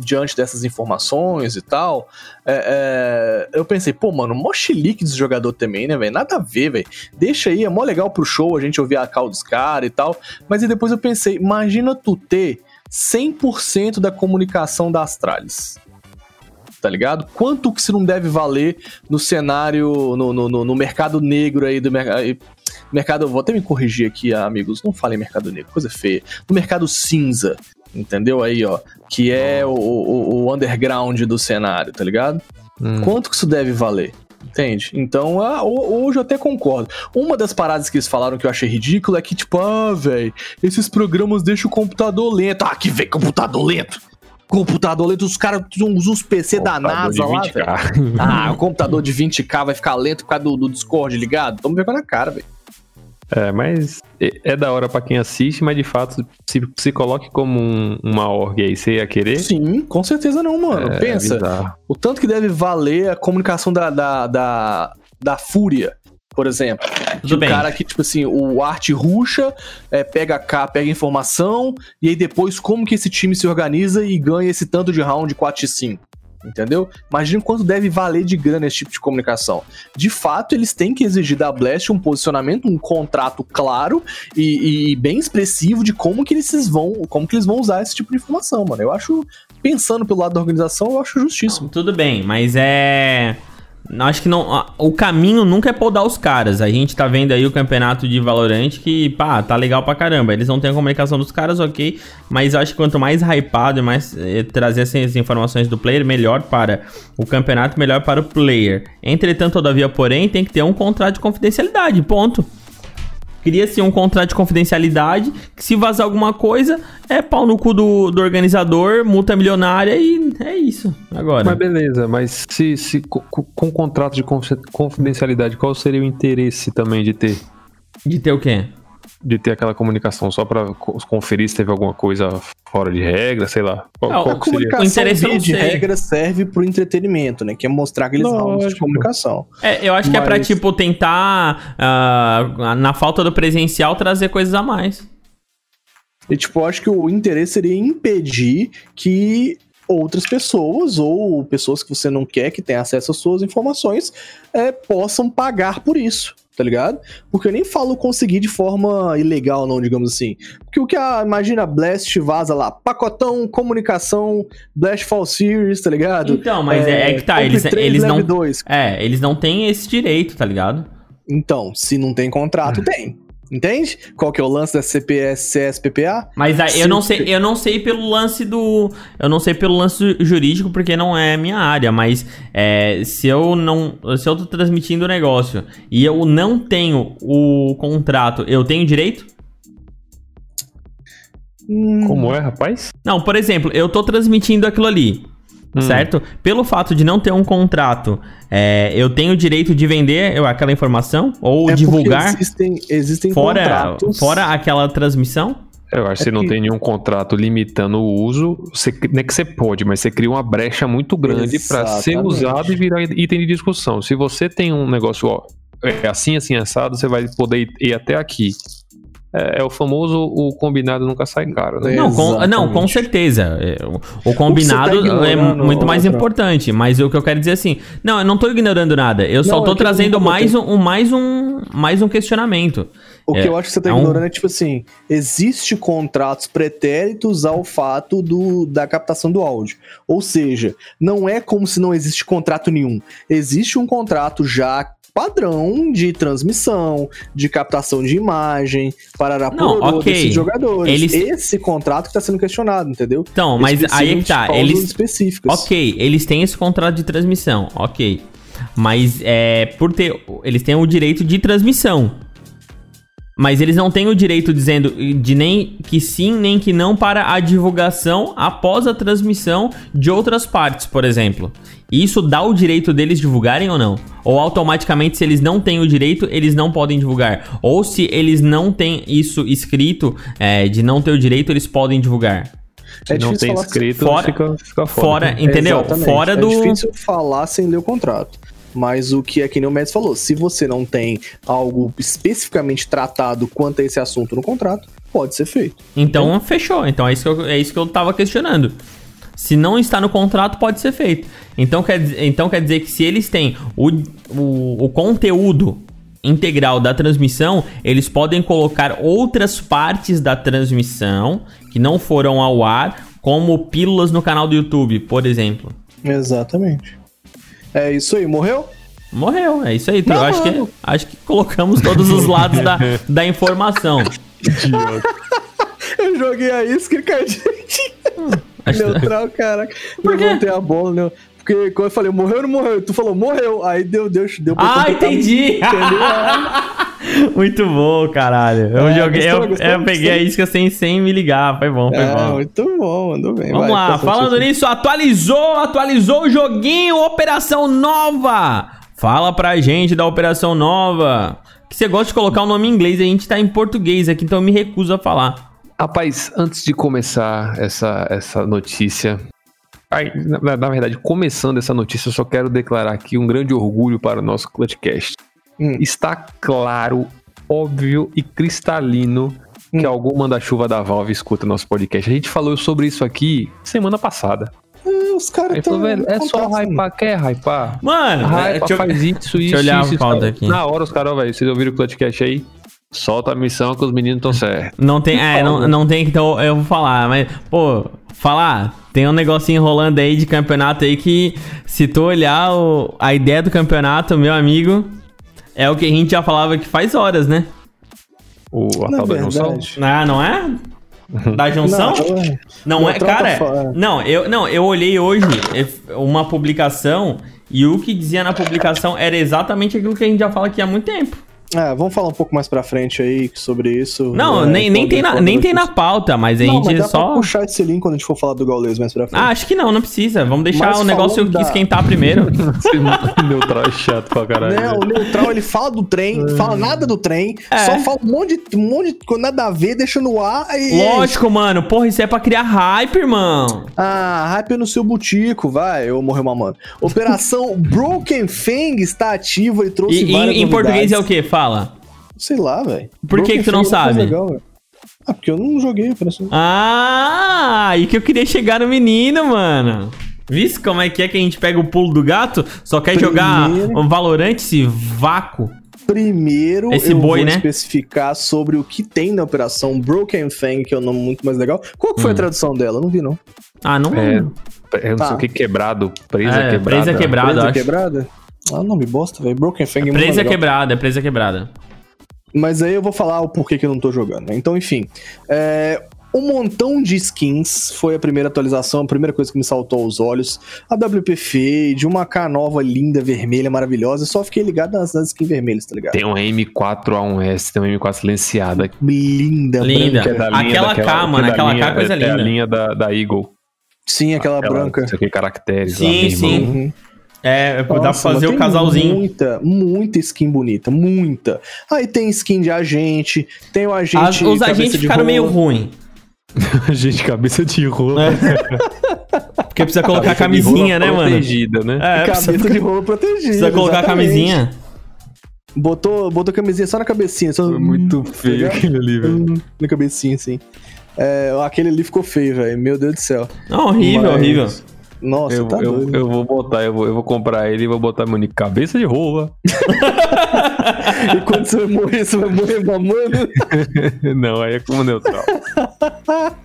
S2: diante dessas informações e tal, é, é, eu pensei, pô, mano, mó chilique dos jogador também, né, velho? Nada a ver, velho. Deixa aí, é mó legal pro show a gente ouvir a cal dos caras e tal. Mas aí depois eu pensei, imagina tu ter 100% da comunicação da Astralis. Tá ligado? Quanto que isso não deve valer no cenário, no, no, no- no mercado negro aí do mercado. Mercado, vou até me corrigir aqui, amigos. Não falem mercado negro, coisa feia. No mercado cinza, entendeu? Aí, ó. Que é o, o, o underground do cenário, tá ligado?
S3: Hum.
S2: Quanto que isso deve valer? Entende? Então, ah, ho- hoje eu até concordo. Uma das paradas que eles falaram que eu achei ridículo é que, tipo, ah, velho, esses programas deixam o computador lento. Ah, que vem computador lento! Computador lento, os caras usam uns PC da
S3: Computador
S2: NASA lá,
S3: 20K.
S2: velho. Ah, o computador de 20k vai ficar lento por causa do, do Discord ligado? Toma vergonha na cara, velho.
S3: É, mas é- é da hora pra quem assiste, mas de fato, se, se coloque como um- uma org aí, você ia querer?
S2: Sim, com certeza não, mano.
S3: É,
S2: Pensa.
S3: bizarro.
S2: O tanto que deve valer a comunicação da, da, da, da Fúria, por exemplo.
S1: Tudo
S2: o
S1: bem.
S2: cara que, tipo assim, o arte ruxa, é, pega cá, pega informação, e aí depois como que esse time se organiza e ganha esse tanto de round 4x5. Entendeu? Imagina quanto deve valer de grana esse tipo de comunicação. De fato, eles têm que exigir da Blast um posicionamento, um contrato claro e, e bem expressivo de como que eles vão, como que eles vão usar esse tipo de informação, mano. Eu acho, pensando pelo lado da organização, eu acho justíssimo.
S1: Tudo bem, mas é. Acho que não. O caminho nunca é podar os caras. A gente tá vendo aí o campeonato de Valorant que, pá, tá legal pra caramba. Eles não têm a comunicação dos caras, ok. Mas acho que quanto mais hypado e mais eh, trazer essas informações do player, melhor para o campeonato, melhor para o player. Entretanto, todavia, porém, tem que ter um contrato de confidencialidade. Ponto. Cria-se um contrato de confidencialidade que se vazar alguma coisa, é pau no cu do, do organizador, multa milionária e é isso. Agora.
S3: Mas beleza, mas se, se co- co- com contrato de confi- confidencialidade, qual seria o interesse também de ter?
S1: De ter o quê?
S3: De ter aquela comunicação só pra co- conferir se teve alguma coisa fora de regra, sei lá. Qual,
S1: Não,
S3: qual
S1: a
S2: comunicação via de regra serve pro entretenimento, né? Que é mostrar aqueles rounds de comunicação.
S1: É, eu acho que é pra,
S2: Mas-
S1: tipo, tentar, ah, na falta do presencial, trazer coisas a mais.
S2: E, tipo, eu acho que o interesse seria impedir que outras pessoas ou pessoas que você não quer que tenham acesso às suas informações é, possam pagar por isso, tá ligado? Porque eu nem falo conseguir de forma ilegal, não, digamos assim. Porque o que a, imagina, Blast vaza lá, pacotão, comunicação, Blast Fall Series, tá ligado?
S1: Então, mas é, é que tá, eles,
S2: Compre três,
S1: eles
S2: leve
S1: não...
S2: dois.
S1: É, eles não têm esse direito, tá ligado?
S2: Então, se não tem contrato, tem. Entende? Qual que é o lance da CPS, CSPPA?
S1: Mas aí, eu não sei, eu não sei pelo lance do, eu não sei pelo lance jurídico porque não é minha área, mas é, se eu não, se eu tô transmitindo o negócio e eu não tenho o contrato, eu tenho direito?
S2: Hum,
S3: Como é, rapaz?
S1: Não, por exemplo, eu tô transmitindo aquilo ali.
S3: Hum.
S1: certo? Pelo fato de não ter um contrato, é, eu tenho o direito de vender eu- aquela informação ou
S2: É
S1: divulgar
S2: Existem, existem
S1: fora,
S2: contratos.
S1: fora aquela transmissão?
S3: Eu acho que
S2: É
S3: você não
S2: que-
S3: tem nenhum contrato limitando o uso. Você, não é que você pode, mas você cria uma brecha muito grande para ser usado e virar item de discussão. Se você tem um negócio, ó, é assim, assim, assado, você vai poder ir, ir até aqui. É, é o famoso o combinado nunca sai caro, né?
S1: Não, com, não, com certeza. É, o- O combinado
S2: O tá
S1: é
S2: ignorando,
S1: muito mais
S2: outra?
S1: importante, mas o que eu quero dizer é assim, não, eu não tô ignorando nada, eu só
S2: Não,
S1: tô
S2: é
S1: trazendo mais um, um- mais um mais um questionamento.
S2: O que
S1: É,
S2: eu acho que você tá
S1: é um-
S2: ignorando é tipo assim: existe contratos pretéritos ao fato do, da captação do áudio. Ou seja, não é como se não existe contrato nenhum. Existe um contrato já padrão de transmissão, de captação de imagem, para
S1: Não, ok.
S2: desses jogadores.
S1: Eles-
S2: Esse contrato que tá sendo questionado, entendeu?
S1: Então, mas aí é que tá, eles
S2: específicas.
S1: OK, eles têm esse contrato de transmissão, OK. Mas é por ter eles têm o direito de transmissão. Mas eles não têm o direito dizendo de nem que sim, nem que não para a divulgação após a transmissão de outras partes, por exemplo. Isso dá o direito deles divulgarem ou não? Ou automaticamente, se eles não têm o direito, eles não podem divulgar? Ou se eles não têm isso escrito, é, de não ter o direito, eles podem divulgar?
S3: Se
S2: É
S3: não
S2: difícil
S3: tem escrito,
S1: fora-
S3: fica, fica fora.
S1: Fora, entendeu? Fora do.
S2: É difícil falar sem ler o contrato. Mas o que é que nem o Médici falou, se você não tem algo especificamente tratado quanto a esse assunto no contrato, pode ser feito.
S1: Então fechou. Então é isso, que eu, é isso que eu tava questionando. Se não está no contrato, pode ser feito. Então quer, dizer- então quer dizer que se eles têm o, o, o conteúdo integral da transmissão, eles podem colocar outras partes da transmissão que não foram ao ar, como pílulas no canal do YouTube, por exemplo.
S2: Exatamente. É isso aí, morreu?
S1: Morreu, é isso aí.
S2: Não,
S1: eu acho, que, acho que colocamos todos os lados da, da informação.
S2: Eu joguei a isca e Neutral, caraca.
S1: Por quê?
S2: Levantei a bola, né? Porque quando eu falei, morreu ou não morreu? Tu falou, morreu. Aí deu, deu, deu pra
S1: Ah, entendi!
S2: Entendeu?
S1: Muito bom, caralho. Eu
S2: É,
S1: joguei,
S2: gostou,
S1: eu,
S2: gostou,
S1: eu peguei a
S2: gostou?
S1: isca sem, sem me ligar. Foi bom, foi
S2: É,
S1: bom.
S2: muito bom, mandou bem.
S1: Vamos
S2: Vai,
S1: lá,
S2: passa
S1: falando nisso, atualizou, atualizou o joguinho Operação Nova. Fala pra gente da Operação Nova. Que você gosta de colocar o nome em inglês, a gente tá em português aqui, então eu me recuso a falar.
S3: Rapaz, antes de começar essa, essa notícia. Ai, na, na verdade, começando essa notícia, eu só quero declarar aqui um grande orgulho para o nosso Clutchcast.
S2: Hum.
S3: Está claro, óbvio e cristalino que
S2: Hum.
S3: algum manda-chuva da Valve escuta nosso podcast. A gente falou sobre isso aqui semana passada.
S2: É, os caras
S3: Aí falou,
S2: tão-
S3: velho, é só hypar, quer hypar?
S1: Mano, é,
S3: Hypa,
S1: deixa eu-
S3: faz isso, isso,
S1: eu olhar
S3: isso,
S1: a
S3: isso.
S1: aqui.
S3: Na hora os caras, velho, vocês ouviram o Clutchcast aí? Solta a missão que os meninos estão certos.
S1: Não tem, é, não, não tem que então eu vou falar, mas pô, falar, tem um negocinho rolando aí de campeonato aí que se tu olhar o- a ideia do campeonato, meu amigo, é o que a gente já falava que faz horas, né?
S3: O, a
S2: Na
S3: tal da junção.
S1: Ah, não é? Da junção?
S2: Não,
S1: Não, é,
S2: troca
S1: cara.
S2: fora.
S1: Não, eu não, eu olhei hoje uma publicação e o que dizia na publicação era exatamente aquilo que a gente já fala aqui há muito tempo.
S2: É, vamos falar um pouco mais pra frente aí sobre isso.
S1: Não,
S2: É,
S1: nem, nem, tem na, nem tem na pauta, mas a
S2: Não,
S1: gente
S2: mas dá
S1: só.
S2: pra puxar esse link quando a gente for falar do Gaules mais pra frente.
S1: Ah, acho que não, não precisa. Vamos deixar
S2: Mas
S1: o negócio
S2: da-
S1: esquentar primeiro.
S3: Neutral é chato pra caralho.
S2: Né,
S3: velho.
S2: o neutral ele fala do trem, fala nada do trem,
S1: É.
S2: só fala um monte, de, um monte de coisa nada a ver, deixa no ar e.
S1: Lógico, mano. Porra, isso é pra criar hype, irmão.
S2: Ah, hype no seu butico, vai, eu morreu mamando. Operação Broken Fang está ativa e trouxe
S1: E,
S2: várias
S1: em, em português é o
S2: novidades.
S1: que? Fala.
S2: Sei lá, velho.
S1: Por que que tu não sabe?
S2: ah, porque eu não joguei a operação.
S1: Ah, aí que eu queria chegar no menino, mano. Viste como é que é que a gente pega o pulo do gato? Só quer jogar
S2: Primeiro.
S1: um Valorant, esse vácuo.
S2: Primeiro,
S1: Esse
S2: eu
S1: boi,
S2: vou
S1: né?
S2: especificar sobre o que tem na operação Broken Fang, que é o nome muito mais legal. Qual que foi
S1: Hum.
S2: a tradução dela? Eu não vi, não.
S1: Ah, não.
S3: É, eu não
S2: Tá.
S3: sei o que, quebrado. Presa
S1: É,
S3: quebrada.
S1: presa quebrada.
S2: Presa
S1: acho.
S2: quebrada? Ah, nome bosta, velho. Broken Fang é
S1: Presa
S2: legal.
S1: quebrada, é presa quebrada.
S2: Mas aí eu vou falar o porquê que eu não tô jogando, né? Então, enfim. É, um montão de skins foi a primeira atualização, a primeira coisa que me saltou aos olhos. A WP Fade, uma K nova linda, vermelha, maravilhosa. Só fiquei ligado nas, nas skins vermelhas, tá ligado?
S3: Tem um M4A1S, tem um M4 silenciada.
S2: Linda,
S1: Linda.
S2: branca.
S3: É linha
S1: Aquela
S3: daquela-
S1: K,
S3: é
S1: mano, aquela
S3: linha-
S1: K, coisa
S3: é, É
S1: linda.
S3: a linha da, da Eagle.
S2: Sim, aquela,
S3: Aquela-
S2: branca.
S3: Isso aqui, caracteres.
S1: Sim,
S3: lá,
S1: sim.
S3: irmão.
S2: Uhum.
S1: É, dá pra
S2: Nossa,
S1: fazer o
S2: tem
S1: casalzinho.
S2: Muita, muita skin bonita, muita. Aí tem skin de agente, tem o agente.
S1: As- os agentes ficaram meio
S2: rola.
S1: ruim.
S3: Gente, cabeça de rola.
S1: Porque precisa colocar a
S3: Cabeça
S1: camisinha,
S3: rola
S1: né, mano?
S3: Protegida, né?
S1: É,
S2: Cabeça
S1: precisa,
S2: de rolo protegida.
S1: precisa colocar camisinha.
S2: Botou, botou a camisinha só na cabecinha. Só,
S3: Foi muito
S2: tá
S3: feio
S2: ligado?
S3: aquele ali, velho.
S2: Hum, Na cabecinha, assim. É, aquele ali ficou feio, velho. Meu Deus do céu.
S1: Não, horrível,
S2: Mas-
S1: horrível.
S2: Nossa,
S3: Eu,
S2: tá
S3: eu,
S2: doido.
S3: eu vou botar, eu vou, eu vou comprar ele e vou botar meu nick cabeça de rola.
S2: E quando você vai morrer, você vai morrer mamando.
S3: Não, aí é como neutral.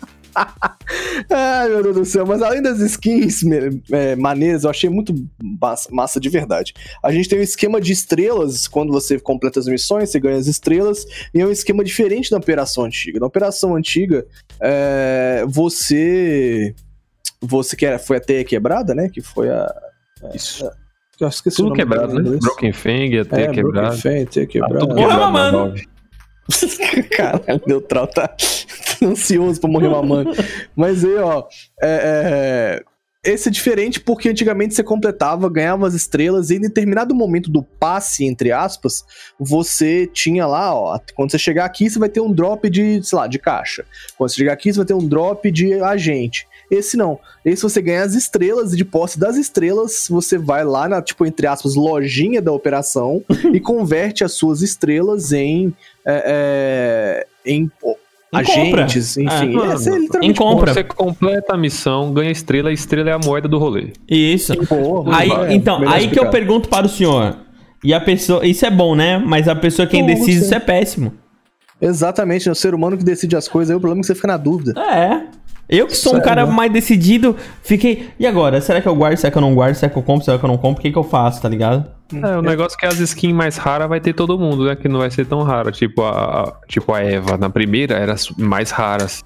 S2: Ai, meu Deus do céu. Mas além das skins é, maneiras, eu achei muito massa, massa de verdade. A gente tem um esquema de estrelas. Quando você completa as missões, você ganha as estrelas. E é um esquema diferente da operação antiga. Na operação antiga, é, você. Você que era, foi a teia quebrada, né? Que foi a.
S3: Isso.
S2: Eu esqueci o
S3: Tudo
S2: nome
S3: quebrado, né?
S2: inglês.
S3: Broken Fang, até
S2: É,
S3: quebrado.
S2: Broken Fang, teia
S3: Tá
S2: quebrada.
S3: tudo
S1: Porra,
S3: quebrado na
S1: mano.
S2: Caralho, neutral tá ansioso pra morrer mamando. Mas aí, ó, é, é, esse é diferente porque antigamente você completava, ganhava as estrelas e em determinado momento do passe, entre aspas, você tinha lá, ó, quando você chegar aqui, você vai ter um drop de, sei lá, de caixa. Quando você chegar aqui, você vai ter um drop de agente. Esse não. Esse você ganha as estrelas e de posse das estrelas, você vai lá na, tipo, entre aspas, lojinha da operação e converte as suas estrelas em. é, é, em pô,
S1: Em
S2: agentes,
S1: compra.
S2: enfim.
S3: É,
S2: Essa é
S1: Em compra.
S3: Você completa a missão, ganha estrela, e estrela é a moeda do rolê.
S1: Isso.
S2: Porra,
S1: Aí,
S2: é,
S1: então, aí que eu pergunto para o senhor. E a pessoa. Isso é bom, né? Mas a pessoa quem decide isso é péssimo.
S2: Exatamente, é o ser humano que decide as coisas, aí o problema é que você fica na dúvida.
S1: É. Eu que sou um
S2: Sério,
S1: cara
S2: né?
S1: mais decidido, fiquei. E agora? Será que eu guardo? Será que eu não guardo? Será que eu compro? Será que eu não compro? O que, que eu faço, tá ligado?
S3: É, o negócio é que as skins mais raras vai ter todo mundo, né? Que não vai ser tão rara. Tipo a, tipo a Eva, na primeira, era as mais raras.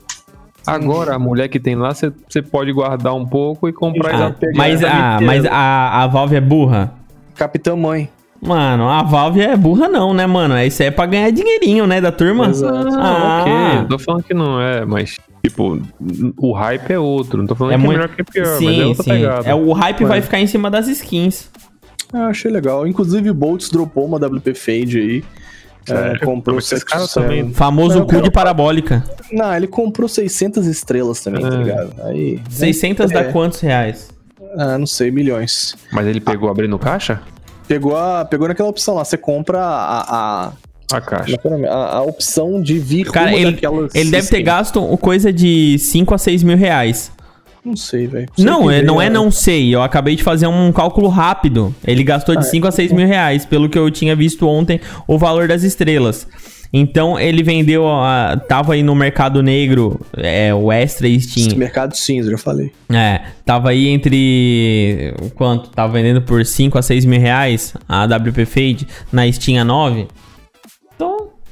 S3: Agora, a mulher que tem lá, você pode guardar um pouco e comprar
S1: Ah,
S3: exatamente
S1: mas
S3: a
S1: a, mas a, a Valve é burra?
S2: Capitã Mãe.
S1: Mano, a Valve é burra não, né, mano? Isso é pra ganhar dinheirinho, né, da turma?
S2: Exato.
S3: Ah,
S1: Ah.
S3: ok. Tô falando que não é, mas, tipo, o hype é outro. Não tô falando
S1: É
S3: que
S1: muito-
S3: é melhor que é pior, mas é
S1: Sim,
S3: outra
S1: sim.
S3: pegada.
S1: É, o hype
S2: É.
S1: vai ficar em cima das skins.
S2: Ah, achei legal. Inclusive, o Boltz dropou uma WP Fade aí. É,
S3: Sério?
S2: comprou
S3: Mas esses caras
S2: 700.
S3: também-
S1: Famoso cu de parabólica.
S2: Não, ele comprou 600 estrelas também, tá
S3: Ah.
S2: ligado? Aí.
S1: 600
S2: É.
S1: dá quantos reais?
S2: Ah, não sei, milhões.
S3: Mas ele pegou abrindo caixa?
S2: Pegou, a, pegou naquela opção lá, você compra a. a
S3: A caixa.
S2: a, a opção de vir
S1: Cara,
S2: uma
S1: ele,
S2: daquelas
S1: ele deve ter gasto coisa de 5 a 6 mil reais.
S2: Não sei, velho.
S1: Não, é, não é não sei. Eu acabei de fazer um cálculo rápido. Ele gastou de
S2: Ah,
S1: 5 a 6 mil reais, pelo que eu tinha visto ontem, o valor das estrelas. Então ele vendeu, a, tava aí no mercado negro, é, o Extra e Steam.
S2: Mercado cinza, já falei.
S1: É, tava aí entre. Quanto? Tava vendendo por 5 a 6 mil reais a WP Fade na Steam a 9.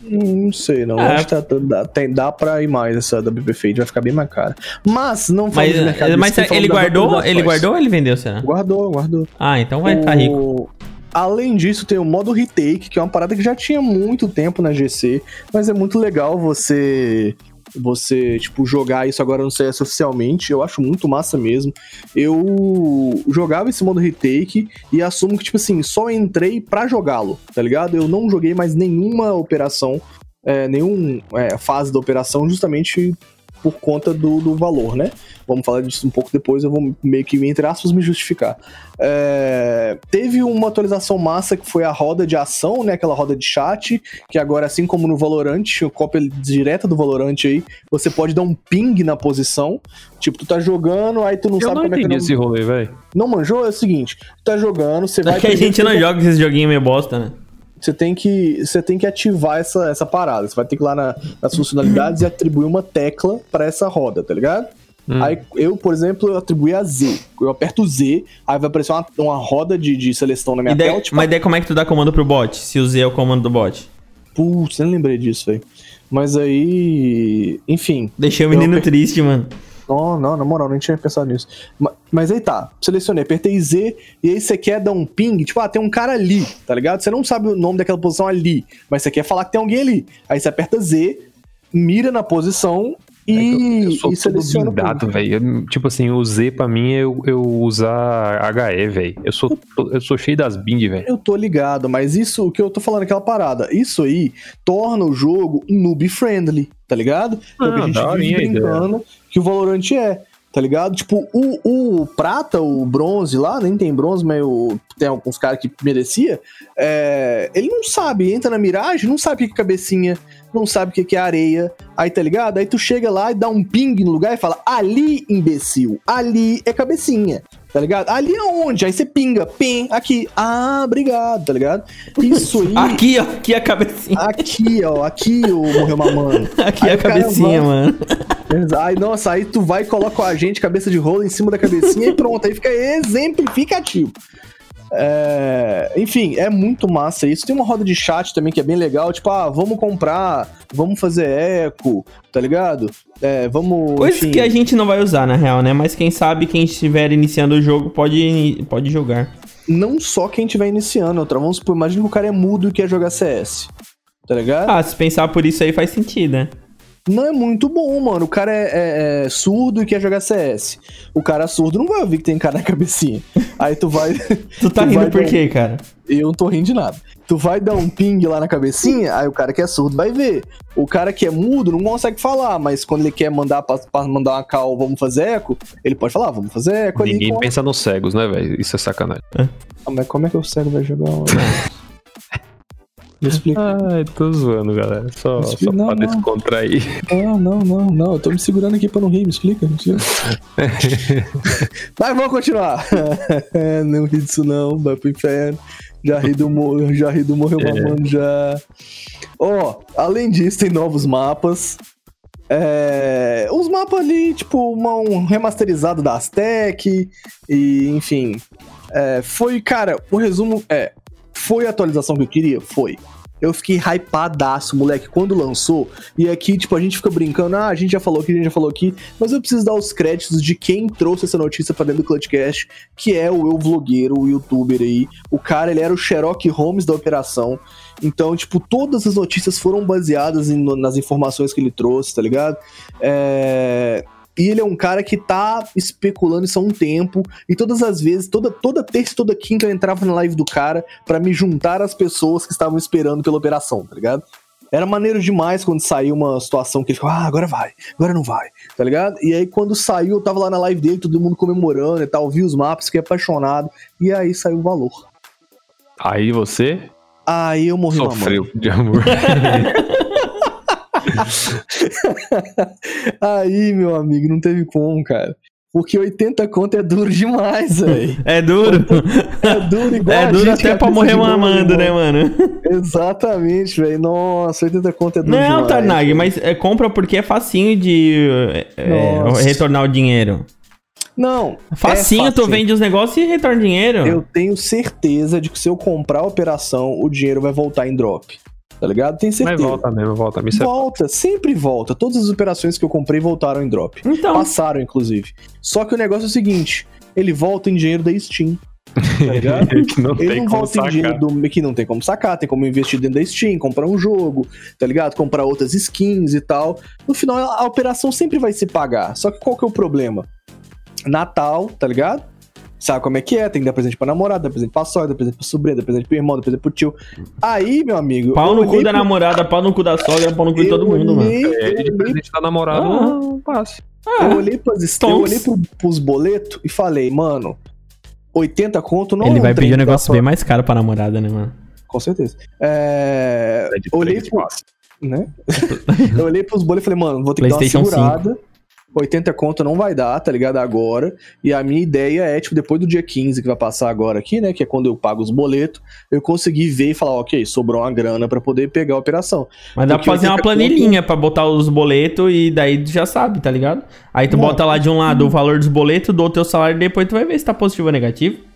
S2: Não sei, não.
S1: É.
S2: Acho que tá- dá, tem, dá pra ir mais essa WP Fade, vai ficar bem mais cara. Mas não
S1: mas,
S2: mercado
S1: mas
S2: skin, falando
S1: ele guardou? Ele guardou ou ele vendeu, será?
S2: Guardou, guardou.
S1: Ah, então vai ficar rico.
S2: O- Além disso, tem o modo retake, que é uma parada que já tinha muito tempo na GC, mas é muito legal você você tipo jogar isso agora no CS oficialmente. Eu acho muito massa mesmo. Eu jogava esse modo retake e assumo que tipo assim, só entrei pra jogá-lo, tá ligado? Eu não joguei mais nenhuma operação, é, nenhum é, fase da operação justamente por conta do, do valor, né? Vamos falar disso um pouco depois, eu vou meio que, entre aspas, me justificar. É, teve uma atualização massa que foi a roda de ação, né? Aquela roda de chat, que agora, assim como no Valorant, o cópia direta do Valorant aí, você pode dar um ping na posição. Tipo, tu tá jogando, aí tu não
S3: Eu
S2: sabe
S3: não
S2: como é que
S3: entendi
S2: não...
S3: esse rolê, velho.
S2: Não manjou? É o seguinte, tu tá jogando, você vai...
S1: É que a gente não joga esses joguinhos meio bosta, né?
S2: Você tem que, você tem que ativar essa, essa parada. Você vai ter que ir lá na- nas funcionalidades e atribuir uma tecla pra essa roda, tá ligado?
S3: Hum.
S2: Aí eu, por exemplo, eu atribuí a Z. Eu aperto Z, aí vai aparecer uma, uma roda de, de seleção na minha
S1: daí-
S2: tela. Tipo,
S1: mas daí como é que tu dá comando pro bot? Se o Z é o comando do bot.
S2: putz, nem lembrei disso, velho. Mas aí. Enfim.
S1: Deixei o menino
S2: Eu per-
S1: triste, mano.
S2: Não, não, na moral, nem tinha pensado nisso. Ma- Mas, aí tá, selecionei, apertei Z, e aí você quer dar um ping, tipo, ah, tem um cara ali, tá ligado? Você não sabe o nome daquela posição ali, mas você quer falar que tem alguém ali. Aí você aperta Z, mira na posição e,
S3: Eu sou
S2: e
S3: tudo
S2: seleciona. o
S3: blindado, velho. Eu- Tipo assim, o Z pra mim é eu, eu usar HE, velho. Eu sou, eu sou cheio das bing, velho.
S2: Eu tô ligado, mas isso, o que eu tô falando, aquela parada, isso aí torna o jogo noob friendly, tá ligado? Que é o que
S3: Ah,
S2: a gente
S3: daorinha
S2: vive
S3: a ideia.
S2: brincando que o Valorant é, tá ligado? Tipo, o, o prata, o bronze lá, nem tem bronze, mas o- tem alguns caras que merecia, é, ele não sabe, entra na miragem, não sabe o que que é cabecinha, não sabe o que é areia, aí tá ligado? Aí tu chega lá e dá um ping no lugar e fala, ali, imbecil, ali é cabecinha. Tá ligado? Ali aonde? Aí você pinga, pim, aqui. Ah, obrigado, tá ligado? Isso aí.
S1: Aqui, ó, aqui a cabecinha.
S2: Aqui, ó, aqui o morreu mamando.
S1: Aqui
S2: Aí
S1: a
S2: o cara
S1: cabecinha, mano.
S2: Aí, nossa, aí tu vai e coloca o agente cabeça de rolo em cima da cabecinha e pronto, aí fica exemplificativo. É, enfim, é muito massa isso. Tem uma roda de chat também que é bem legal, tipo, ah, vamos comprar, vamos fazer eco, tá ligado? É, vamos.
S1: Coisas
S2: enfim,
S1: que a gente não vai usar, na real, né? Mas quem sabe, quem estiver iniciando o jogo pode, pode jogar.
S2: Não só quem estiver iniciando, outra. Vamos supor, imagina que o cara é mudo e quer jogar CS. Tá ligado?
S1: Ah, se pensar por isso aí faz sentido, né?
S2: Não é muito bom, mano. O cara é, é- é surdo e quer jogar CS. O cara surdo não vai ouvir que tem cara na cabecinha. Aí tu vai.
S1: Tu tá
S2: Tu
S1: rindo
S2: vai
S1: por quê, cara?
S2: Eu não tô rindo de nada. Tu vai dar um ping lá na cabecinha, aí o cara que é surdo vai ver. O cara que é mudo não consegue falar, mas quando ele quer mandar pra, pra mandar uma call, vamos fazer eco, ele pode falar, "Ah, vamos fazer eco ali.
S3: Ninguém
S2: com-
S3: pensa nos cegos, né, velho? Isso é sacanagem.
S2: Ah, mas como é que o cego vai jogar? Me explica.
S3: Ai, tô zoando, galera. Só, só
S2: não,
S3: pra
S2: não.
S3: descontrair.
S2: Não, não, não, não. Eu tô me segurando aqui pra não rir, me explica, me explica. Mas vamos continuar. não ri disso não, vai pro inferno. Já ri do, mo- já ri do morreu mamando já. Ó, além disso, tem novos mapas. É, os mapas ali, tipo, uma- um remasterizado da Aztec. E, enfim. É, foi, cara, o resumo é. Foi a atualização que eu queria? Foi. Eu fiquei hypadaço, moleque, quando lançou. E aqui, tipo, a gente fica brincando, ah, a gente já falou aqui, a gente já falou aqui. Mas eu preciso dar os créditos de quem trouxe essa notícia pra dentro do Clutchcast, que é o eu vlogueiro, o youtuber aí. O cara, ele era o Sherlock Holmes da operação. Então, tipo, todas as notícias foram baseadas em- nas informações que ele trouxe, tá ligado? É... E ele é um cara que tá especulando isso há um tempo. E todas as vezes, toda, toda terça e toda quinta eu entrava na live do cara pra me juntar às pessoas que estavam esperando pela operação, tá ligado? Era maneiro demais quando saiu uma situação que ele ficava, ah, agora vai, agora não vai, tá ligado? E aí quando saiu, eu tava lá na live dele, todo mundo comemorando e tal, vi os mapas, fiquei apaixonado. E aí saiu o valor.
S3: Aí você
S2: Aí eu morri
S3: sofreu de amor.
S2: Aí, meu amigo, não teve como, cara. Porque 80 conto é duro demais, velho.
S1: É duro.
S2: É duro igual
S1: É duro até pra morrer mamando, né, mano?
S2: Exatamente, velho. Nossa, 80 conto é duro
S1: Não,
S2: demais.
S1: Tarnag,
S2: velho.
S1: mas é, compra porque é facinho de é,
S2: Nossa.
S1: retornar o dinheiro.
S2: Não.
S1: Facinho,
S2: é
S1: tu vende os negócios e retorna dinheiro.
S2: Eu tenho certeza de que se eu comprar a operação, o dinheiro vai voltar em drop. Tá ligado?
S3: Mas
S2: certeza.
S3: volta mesmo, volta. Me.
S2: Volta, sempre volta. Todas as operações que eu comprei voltaram em drop.
S1: Então,
S2: Passaram, inclusive. Só que o negócio é o seguinte: ele volta em dinheiro da Steam. Tá ligado?
S3: que não
S2: Ele
S3: tem
S2: não
S3: como
S2: volta em
S3: sacar.
S2: dinheiro do que não tem como sacar, tem como investir dentro da Steam, comprar um jogo, tá ligado? Comprar outras skins e tal. No final, a operação sempre vai se pagar. Só que qual que é o problema? Natal, tá ligado? Sabe como é que é? Tem que dar presente pra namorada, dar presente pra sogra, dar presente pra sobrinha, dar presente pro irmão, dar presente pro tio. Aí, meu amigo.
S1: pau no cu da
S2: pro-
S1: namorada, pau no cu da sogra, pau no cu de todo mundo, mano.
S2: olhei-
S3: É,
S2: eu
S3: de
S2: olhei
S3: presente da namorada,
S1: Ah.
S3: não passe.
S2: Eu olhei, pras, eu olhei pro, pros boletos e falei, mano, 80 conto não
S1: Ele vai pedir um negócio bem mais caro pra namorada, né, mano?
S2: Com certeza. É,
S3: É
S2: olhei pro, né? eu olhei pros boletos e falei, mano, vou ter que dar uma segurada. 80 conto não vai dar, tá ligado? Agora. E a minha ideia é, tipo, depois do dia 15 que vai passar agora aqui, né? Que é quando eu pago os boletos, eu conseguir ver e falar, ok, sobrou uma grana pra poder pegar a operação.
S1: Mas dá
S2: Porque
S1: pra fazer uma
S2: 80
S1: planilhinha pra botar os boletos e daí tu já sabe, tá ligado? Aí tu
S2: Não.
S1: bota lá de um lado o valor dos boletos, do teu salário e depois tu vai ver se tá positivo ou negativo.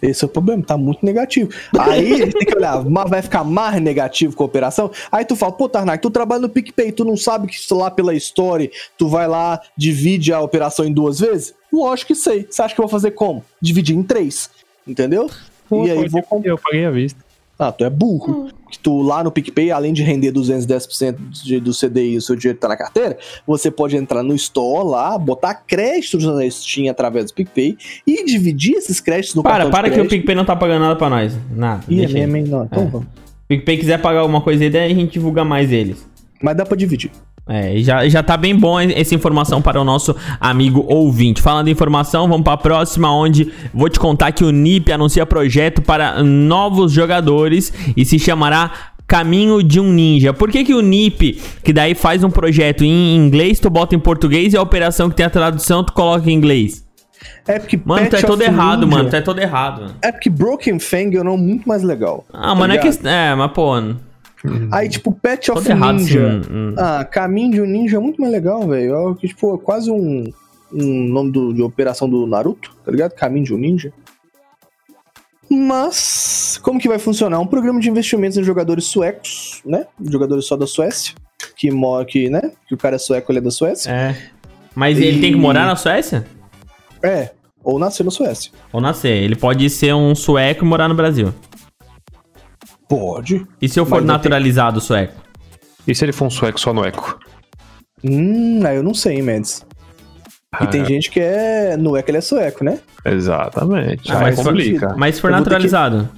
S2: Esse é o problema, tá muito negativo. Aí gente tem que olhar, mas vai ficar mais negativo com a operação? Aí tu fala, pô, Tarnak, tu trabalha no PicPay, tu não sabe que isso lá pela Story, tu vai lá, divide a operação em duas vezes? Lógico que sei. Você acha que eu vou fazer como? Dividir em três. Entendeu?
S3: Pô,
S2: e aí vou
S3: Eu paguei a vista.
S2: Ah, tu é burro. Que tu lá no PicPay, além de render 210% de, do CDI e o seu dinheiro tá na carteira, você pode entrar no Store lá, botar créditos na Steam através do PicPay e dividir esses créditos no
S1: Para,
S2: cartão de
S1: para que o. PicPay não tá pagando nada pra nós. Nada.
S2: Ih, é
S1: deixa aí.
S2: mesmo? Não, então
S1: É.
S2: vamos.
S1: PicPay quiser pagar alguma coisa aí, daí a gente divulga mais eles.
S2: Mas dá pra dividir.
S1: É, já, já tá bem bom essa informação para o nosso amigo ouvinte. Falando em informação, vamos para a próxima, onde vou te contar que o NIP anuncia projeto para novos jogadores e se chamará Caminho de um Ninja. Por que, que o NIP, que daí faz um projeto em inglês, tu bota em português e a operação que tem a tradução, tu coloca em inglês?
S2: É porque
S1: Mano, tu é todo errado,
S2: Ninja-
S1: mano. Tu é todo errado, mano.
S2: É porque Broken Fang é um nome muito mais legal.
S1: Ah, mano, é que. É, mas pô.
S2: Aí, tipo, Patch of
S1: errado,
S2: Ninja.
S1: assim, hum.
S2: Ah, Caminho de um Ninja é muito mais legal, velho. É que, tipo, é quase um, um nome do- de operação do Naruto, tá ligado? Caminho de um Ninja. Mas, como que vai funcionar? É Um programa de investimentos em jogadores suecos, né? Jogadores só da Suécia. Que, que, né? que o cara é sueco, ele é da Suécia.
S1: É. Mas ele
S2: E-
S1: tem que morar na Suécia?
S2: É. Ou nasceu na Suécia.
S1: Ou nascer. Ele pode ser um sueco e morar no Brasil.
S2: Pode.
S1: E se eu for
S2: Mas vai ter-
S1: naturalizado sueco?
S3: E se ele for um sueco só no eco?
S2: Hum, aí eu não sei, hein, Mendes. E tem
S3: Ah,
S2: gente que é. Não é que ele é sueco, né?
S3: Exatamente.
S1: Ah,
S3: Aí
S1: mas
S3: complica.
S1: Mas se for
S2: Eu vou ter
S1: naturalizado?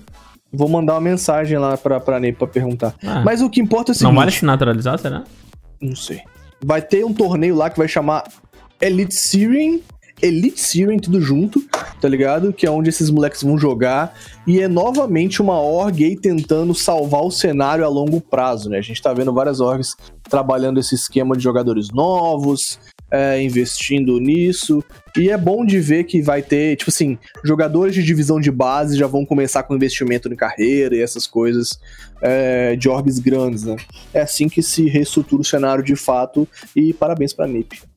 S2: Vou mandar uma mensagem lá pra, pra Ney pra perguntar.
S1: Ah.
S2: Mas o que importa é o seguinte.
S1: Não vale se naturalizar, será?
S2: Não sei. Vai ter um torneio lá que vai chamar Elite Series. Elite Series, tudo junto, tá ligado? Que é onde esses moleques vão jogar. E é novamente uma org aí tentando salvar o cenário a longo prazo, né? A gente tá vendo várias orgs trabalhando esse esquema de jogadores novos, é, investindo nisso. E é bom de ver que vai ter, tipo assim, jogadores de divisão de base já vão começar com investimento em carreira e essas coisas é, de orgs grandes, né? É assim que se reestrutura o cenário de fato. E parabéns pra NIP.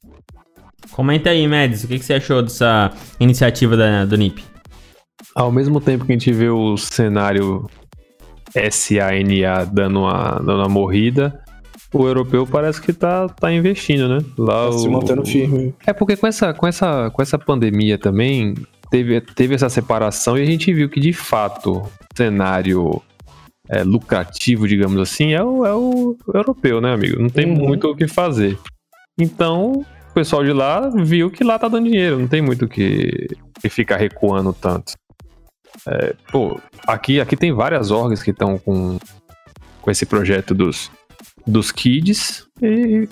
S1: Comenta aí, Mads, o que, que você achou dessa iniciativa da- do NIP?
S3: Ao mesmo tempo que a gente vê o cenário SANA dando uma, dando uma morrida, o europeu parece que tá, tá investindo, né? Lá
S2: Tá se
S3: o-
S2: mantendo firme.
S3: É porque com essa, com essa, com essa pandemia também teve, teve essa separação e a gente viu que de fato o cenário é, lucrativo, digamos assim, é o, é o europeu, né, amigo? Não tem
S2: Uhum.
S3: muito o que fazer. Então, o pessoal de lá viu que lá tá dando dinheiro, não tem muito que, que ficar recuando tanto. É, pô, aqui, aqui tem várias orgs que estão com, com esse projeto dos, dos kids e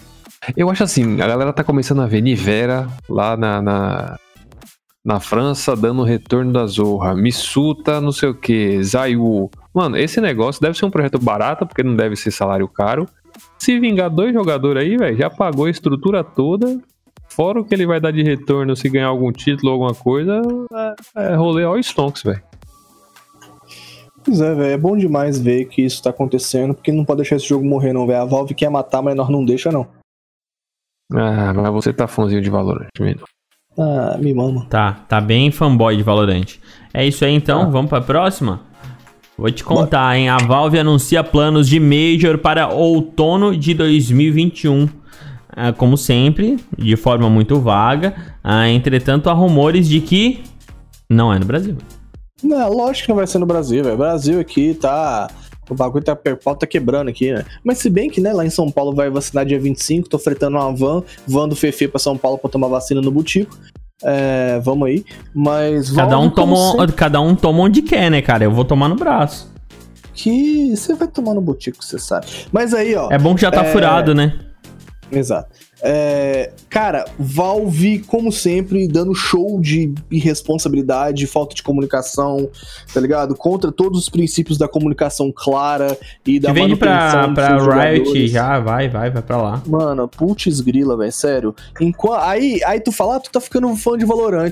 S3: eu acho assim, a galera tá começando a ver Nivera lá na, na, na França dando retorno da Zorra, Missuta, não sei o que, Zayu. Mano, esse negócio deve ser um projeto barato, porque não deve ser salário caro. Se vingar dois jogadores aí, velho, já pagou a estrutura toda. Fora o que ele vai dar de retorno se ganhar algum título ou alguma coisa, é, é rolê all stonks, velho.
S2: Pois é, velho. É bom demais ver que isso tá acontecendo, porque não pode deixar esse jogo morrer, não, velho. A Valve quer matar, mas nós não deixa, não.
S3: Ah, mas você tá fãzinho de valor, menino.
S2: Ah, me mama.
S1: Tá, tá bem fanboy de Valorant. É isso aí então,
S2: Ah.
S1: vamos pra próxima? Vou te contar, hein? A Valve anuncia planos de Major para outono de 2021. Ah, como sempre, de forma muito vaga. Ah, entretanto, há rumores de que não é no Brasil.
S2: Não, lógico que não vai ser no Brasil, velho. Brasil aqui tá. O bagulho tá, o pau tá quebrando aqui, né? Mas se bem que, né, lá em São Paulo vai vacinar dia 25, tô fretando uma van, van do Fefe pra São Paulo pra tomar vacina no Butico. É, vamos aí. Mas
S1: Cada um, toma,
S2: sempre,
S1: cada um toma onde quer, né, cara? Eu vou tomar no braço.
S2: Que você vai tomar no Butico, você sabe. Mas aí, ó.
S1: É bom que já tá
S2: É.
S1: furado, né?
S2: Exato. É, cara, Valve, como sempre, dando show de irresponsabilidade, falta de comunicação, tá ligado? Contra todos os princípios da comunicação clara e da
S1: vende pra,
S2: manutenção dos
S1: pra
S2: seus
S1: Riot,
S2: jogadores.
S1: já vai, vai, vai pra lá.
S2: Mano, putz grila, velho, sério. Enqua- Aí, aí tu fala, ah, tu tá ficando fã de Valorant.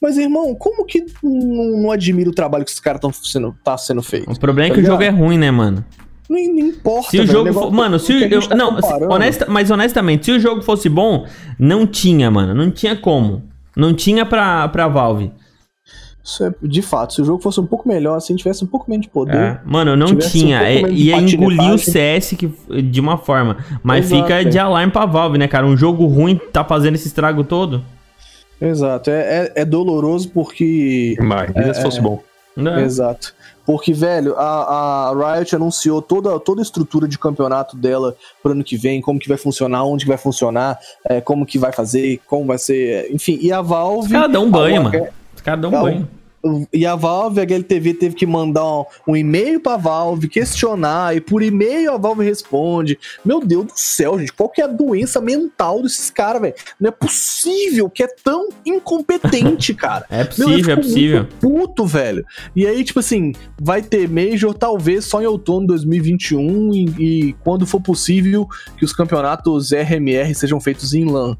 S2: Mas, irmão, como que não, não admira o trabalho que esses caras estão sendo, tá sendo feito?
S1: O problema é
S2: Tá
S1: que o jogo é
S2: ligado?
S1: ruim, né, mano?
S2: Não, não importa,
S1: Se o jogo for, Mano, se
S2: o
S1: eu-
S2: tá
S1: não, honesta, mas honestamente, se o jogo fosse bom, não tinha, mano. Não tinha como. Não tinha pra, pra Valve.
S2: Isso é, de fato, se o jogo fosse um pouco melhor, se a gente tivesse um pouco menos de poder.
S1: É. Mano, não
S2: um
S1: tinha.
S2: pouco
S1: É, ia engolir o. CS que, de uma forma. Mas
S2: Exato,
S1: fica de alarme pra Valve, né, cara? Um jogo ruim tá fazendo esse estrago todo.
S2: Exato, é, é, é doloroso porque.
S3: Imagina se fosse bom.
S1: Né?
S2: Exato. Porque, velho, a, a Riot anunciou toda, toda a estrutura de campeonato dela pro ano que vem, como que vai funcionar, onde que vai funcionar, é, como que vai fazer, como vai ser, enfim. E a Valve.
S1: Os caras dão um banho,
S2: a-
S1: mano. Os caras dão um
S2: É,
S1: banho.
S2: E a Valve, a HLTV teve que mandar um, um e-mail pra Valve, questionar, e por e-mail a Valve responde. Meu Deus do céu, gente, qual que é a doença mental desses caras, velho? Não é possível que é tão incompetente, cara.
S1: É
S2: Meu,
S1: possível, é
S2: fico
S1: possível.
S2: puto, velho. E aí, tipo assim, vai ter Major talvez só em outono de 2021 e, e quando for possível que os campeonatos RMR sejam feitos em LAN.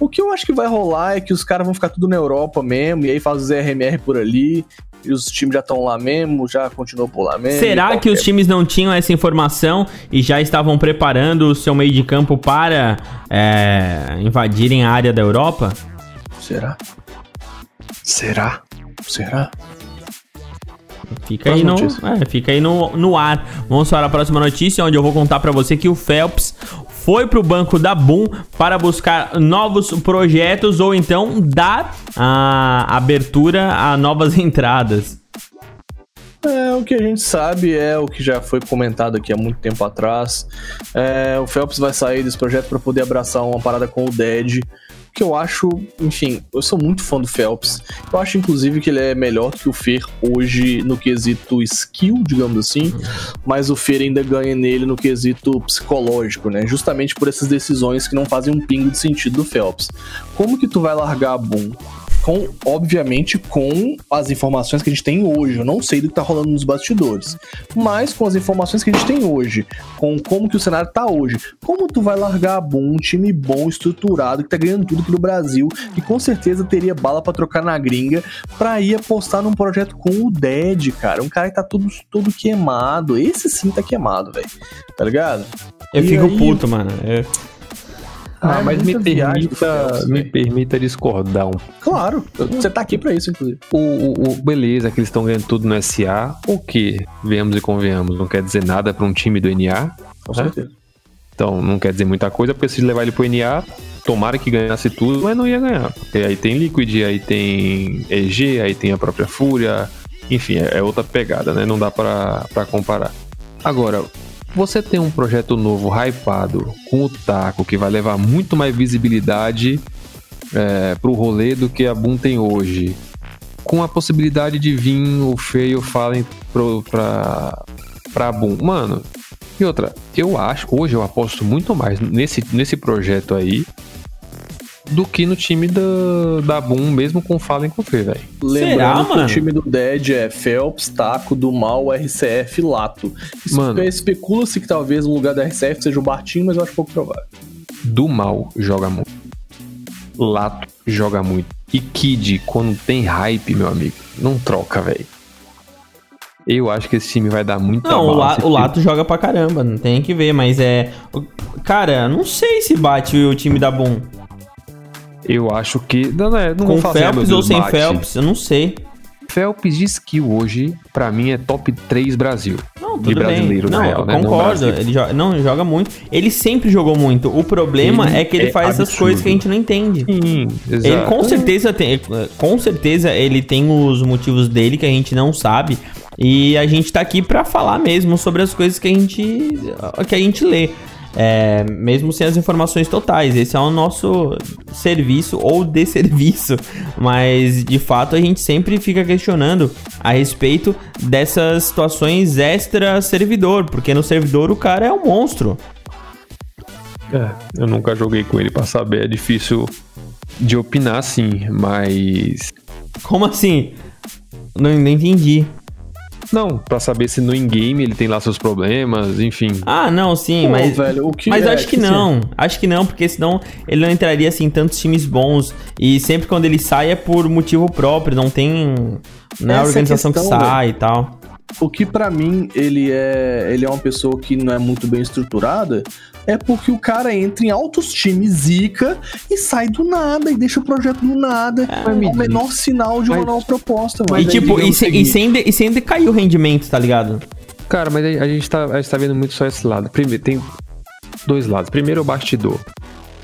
S2: O que eu acho que vai rolar é que os caras vão ficar tudo na Europa mesmo, e aí faz os RMR por ali, e os times já estão lá mesmo, já continuam por lá mesmo.
S1: Será que os times não tinham essa informação e já estavam preparando o seu meio de campo para é, invadirem a área da Europa?
S2: Será? Será? Será?
S1: Fica aí, no, é, fica aí no, no ar. Vamos para a próxima notícia, onde eu vou contar pra você que o Phelps foi pro banco da Boom para buscar novos projetos ou então dar a abertura a novas entradas.
S2: É, o que a gente sabe é o que já foi comentado aqui há muito tempo atrás. É, o Phelps vai sair desse projeto para poder abraçar uma parada com o Dead. Que eu acho, enfim, eu sou muito fã do Phelps. Eu acho, inclusive, que ele é melhor que o Fer hoje no quesito skill, digamos assim. Mas o Fer ainda ganha nele no quesito psicológico, né? Justamente por essas decisões que não fazem um pingo de sentido do Phelps. Como que tu vai largar a Boom? Com, obviamente, com as informações que a gente tem hoje. Eu não sei do que tá rolando nos bastidores. Mas com as informações que a gente tem hoje, com como que o cenário tá hoje, como tu vai largar a Boom, um time bom, estruturado, que tá ganhando tudo aqui no Brasil, e com certeza teria bala pra trocar na gringa, pra ir apostar num projeto com o Dead, cara. Um cara que tá todo, todo queimado. Esse sim tá queimado, velho. Tá ligado?
S1: Eu
S2: E
S1: fico
S2: aí-
S1: puto, mano. Eu-
S3: Ah, mas me permita, me permita discordar um
S2: Claro, você tá aqui pra isso, inclusive.
S3: O, o- o- beleza, que eles estão ganhando tudo no SA, o que, venhamos e convenhamos, não quer dizer nada pra um time do NA.
S2: Com certeza.
S3: Então não quer dizer muita coisa, porque se levar ele pro NA, tomara que ganhasse tudo, mas não ia ganhar. Porque aí tem Liquid, aí tem EG, aí tem a própria Fúria, enfim, é, é outra pegada, né? Não dá pra, pra comparar. Agora, você tem um projeto novo, hypado, com o Taco, que vai levar muito mais visibilidade é, pro rolê do que a Boom tem hoje. Com a possibilidade de vir o Feio Fallen pro, pra, pra Boom. Mano, e outra, eu acho, hoje eu aposto muito mais nesse, nesse projeto aí do que no time da, da Boom, mesmo com Fallen com Fê, velho.
S2: Lembrando que
S1: mano?
S2: o time do Dead é Phelps, Taco, do Mal, RCF, Lato.
S3: Mano.
S2: Especula-se que talvez no lugar da RCF seja o Bartinho, mas eu acho pouco provável.
S3: Do mal joga muito. Lato joga muito. E Kid, quando tem hype, meu amigo, não troca, velho. Eu acho que esse time vai dar muita
S1: Não, o, La- o. Lato joga pra caramba, não tem que ver, mas é. o- Cara, não sei se bate o time da Boom.
S3: Eu acho que. Não, não, é, não
S1: Com Phelps ou sem. Phelps, eu não sei.
S3: Phelps de skill hoje, pra mim, é top 3 Brasil.
S1: Não,
S3: de
S1: tudo
S3: brasileiro,
S1: bem. Não,
S3: real,
S1: eu
S3: né? Não
S1: concordo.
S3: Brasil.
S1: ele joga, não, ele joga muito. Ele sempre jogou muito. O problema
S3: Ele
S1: é que ele
S3: é
S1: faz essas
S3: absurdo.
S1: coisas que a gente não entende.
S3: Sim, exato.
S1: Ele com certeza tem, com certeza ele tem os motivos dele que a gente não sabe e a gente tá aqui pra falar mesmo sobre as coisas que a gente que a gente lê. É, mesmo sem as informações totais, esse é o nosso serviço ou desserviço, mas de fato a gente sempre fica questionando a respeito dessas situações extra servidor, porque no servidor o cara é um monstro.
S3: É, eu nunca joguei com ele pra saber, é difícil de opinar, sim, mas.
S1: Como assim? Não, não entendi.
S3: Não, pra saber se no in-game ele tem lá seus problemas, enfim.
S1: Ah, não, sim,
S2: Pô,
S1: mas.
S2: velho, o que
S1: mas
S2: é
S1: acho que
S2: que,
S1: não. Acho que não, porque senão ele não entraria assim em tantos times bons. E sempre quando ele sai é por motivo próprio, não tem. Não é a organização que
S2: questão,
S1: sai e tal.
S2: O que pra mim ele é, ele é uma pessoa que não é muito bem estruturada, é porque o cara entra em altos times, zica e sai do nada e deixa o projeto do nada. É,
S3: me
S2: o menor sinal de uma
S3: Mas-
S2: nova proposta,
S1: E
S2: mano.
S3: aí,
S1: tipo, e, se-
S3: o
S1: e, sem de- e sem decair o rendimento, tá ligado?
S3: Cara, mas a a gente, tá, a gente tá vendo muito só esse lado. Primeiro, tem dois lados. Primeiro, o bastidor.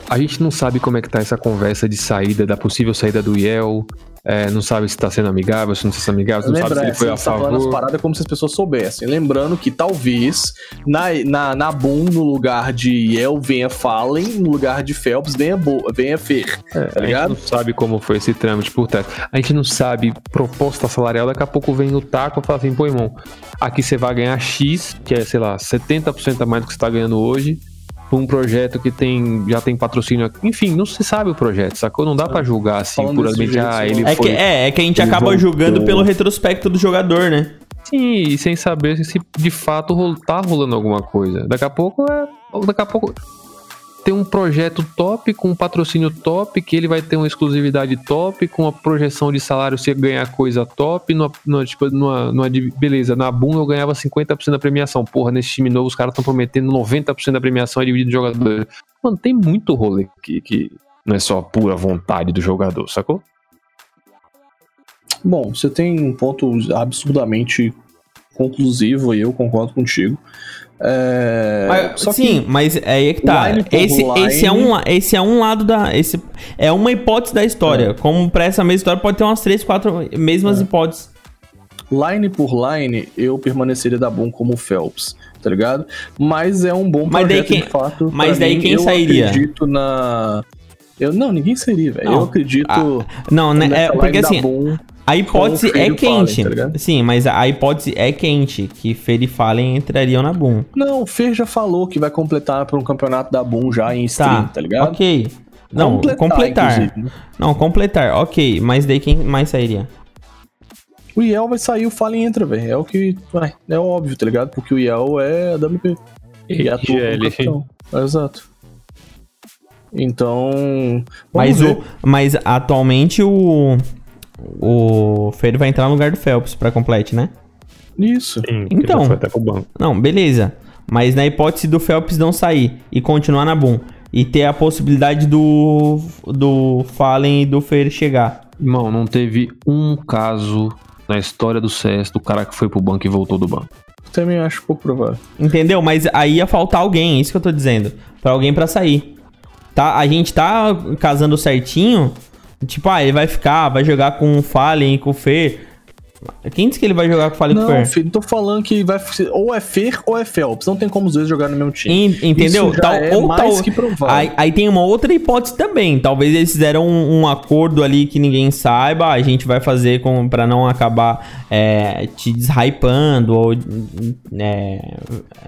S3: A gente não sabe como é que tá essa conversa de saída, da possível saída do Yel. É, não sabe se tá sendo amigável, se não tá sendo amigável, não sabe se ele foi a
S2: tá falando as
S3: favor.
S2: paradas como se as pessoas soubessem. Lembrando que talvez na, na, na Boom, no lugar de Yel, venha Fallen, no lugar de Phelps, venha, Bo, venha Fer.
S3: É,
S2: tá
S3: a gente
S2: ligado?
S3: não sabe como foi esse trâmite por trás. A gente não sabe proposta salarial. Daqui a pouco vem o taco e fala assim: pô, irmão, aqui você vai ganhar X, que é, sei lá, 70% a mais do que você tá ganhando hoje, um projeto que tem, já tem patrocínio. aqui. Enfim, não se sabe o projeto, sacou? Não dá pra julgar assim,
S2: Falando
S3: puramente, ah, ele
S1: É que,
S3: foi.
S1: é, é que a gente acaba
S3: voltou.
S1: julgando pelo retrospecto do jogador, né?
S3: Sim, e sem saber se de fato tá rolando alguma coisa. Daqui a pouco é. Daqui a pouco tem um projeto top, com um patrocínio top, que ele vai ter uma exclusividade top, com a projeção de salário você ganhar coisa top, numa, numa, tipo, numa, numa de- beleza, na Boom eu ganhava 50% da premiação. Porra, nesse time novo os caras estão prometendo 90% da premiação é dividido em jogadores. Mano, tem muito rolê que, que não é só pura vontade do jogador, sacou?
S2: Bom, você tem um ponto absurdamente conclusivo e eu concordo contigo. É,
S1: Mas- sim, mas é aí que tá.
S2: line
S1: Esse,
S2: line-
S1: esse, é um, esse é um lado da. Esse é uma hipótese da história. Como pra essa mesma história pode ter umas três, quatro mesmas
S2: É.
S1: hipóteses.
S2: line por line, eu permaneceria da Boom como o Phelps, tá ligado? Mas é um bom
S1: Mas
S2: projeto
S1: quem-
S2: de fato.
S1: mas daí
S2: mim.
S1: quem
S2: eu
S1: sairia?
S2: acredito na... Eu, não, ninguém sairia, velho. Eu acredito...
S1: Ah, Não, né? É, porque assim,
S2: Boom.
S1: A hipótese é
S2: e o Fallen,
S1: quente.
S2: tá?
S1: Sim, mas a hipótese é quente. Que Fer e Fallen entrariam na Boom.
S2: Não, o Fer já falou que vai completar para um campeonato da Boom já em stream,
S1: Tá,
S2: tá, ligado?
S1: ok. Não, completar.
S2: inclusive, né?
S1: Não, completar, ok. Mas daí quem mais sairia?
S2: O Yel vai sair, o Fallen entra, velho. É o que. ué, é óbvio, tá ligado? Porque o Yel é a WP. E capitão. Exato. Então.
S1: Mas,
S2: ver.
S1: o, mas atualmente o. O Fer vai entrar no lugar do Phelps pra complete, né?
S2: Isso.
S3: Sim,
S1: Então. foi
S3: até pro banco.
S1: Não, beleza. Mas na hipótese do Phelps não sair e continuar na Boom e ter a possibilidade do do Fallen e do Fer chegar.
S3: Irmão, não teve um caso na história do CS do cara que foi pro banco e voltou do banco.
S2: Também acho pouco provável.
S1: Entendeu? Mas aí ia faltar alguém, é isso que eu tô dizendo. Pra alguém pra sair. Tá? A gente tá casando certinho. Tipo, ah, ele vai ficar, vai jogar com o Fallen e com o Fer. Quem disse que ele vai jogar com o Fallen e com o
S2: Não,
S1: Fer?
S2: filho, tô falando que vai ser ou é Fer ou é Phelps. Não tem como os dois jogarem no mesmo time.
S1: En- Entendeu? Tal-
S2: é
S1: ou
S2: mais
S1: tal-
S2: que provável.
S1: Aí, aí tem uma outra hipótese também. Talvez eles fizeram um, um acordo ali que ninguém saiba. A gente vai fazer com para não acabar é, te deshypando ou é,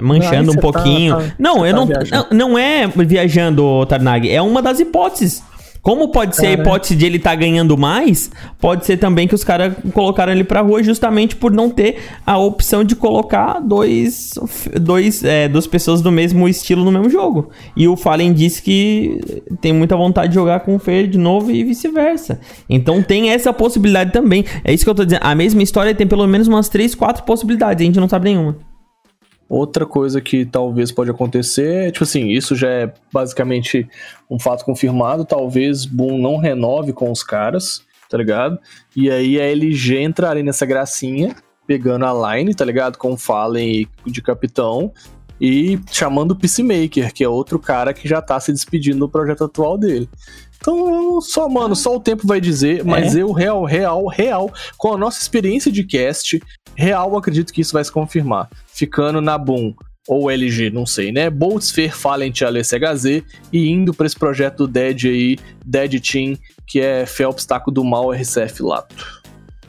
S1: manchando um
S2: tá-
S1: pouquinho.
S2: tá-
S1: não,
S2: cê
S1: eu
S2: tá
S1: não,
S2: viajando.
S1: não. Não é viajando, Tarnag. É uma das hipóteses. Como pode ser a
S2: Cara.
S1: hipótese de ele estar ganhando mais, pode ser também que os caras colocaram ele pra rua justamente por não ter a opção de colocar dois, dois é, duas pessoas do mesmo estilo no mesmo jogo. E o Fallen disse que tem muita vontade de jogar com o Fer de novo e vice-versa. Então tem essa possibilidade também. É isso que eu tô dizendo. A mesma história tem pelo menos umas três, quatro possibilidades. A gente não sabe nenhuma.
S2: Outra coisa que talvez pode acontecer é, tipo assim, isso já é basicamente um fato confirmado. Talvez Boom não renove com os caras, tá ligado? E aí a LG entraria nessa gracinha, pegando a line, tá ligado? Com o Fallen de capitão. E chamando o Peacemaker, que é outro cara que já tá se despedindo do projeto atual dele. Então, só, mano, só o tempo vai dizer, mas eu, real, real, real, com a nossa experiência de cast, real, acredito que isso vai se confirmar. Ficando na Boom ou LG, não sei, né? Boltz, Fer, Fallen, Alice HZ e indo pra esse projeto do Dead aí, Dead Team, que é Phelps Taco do Mal RCF Lato.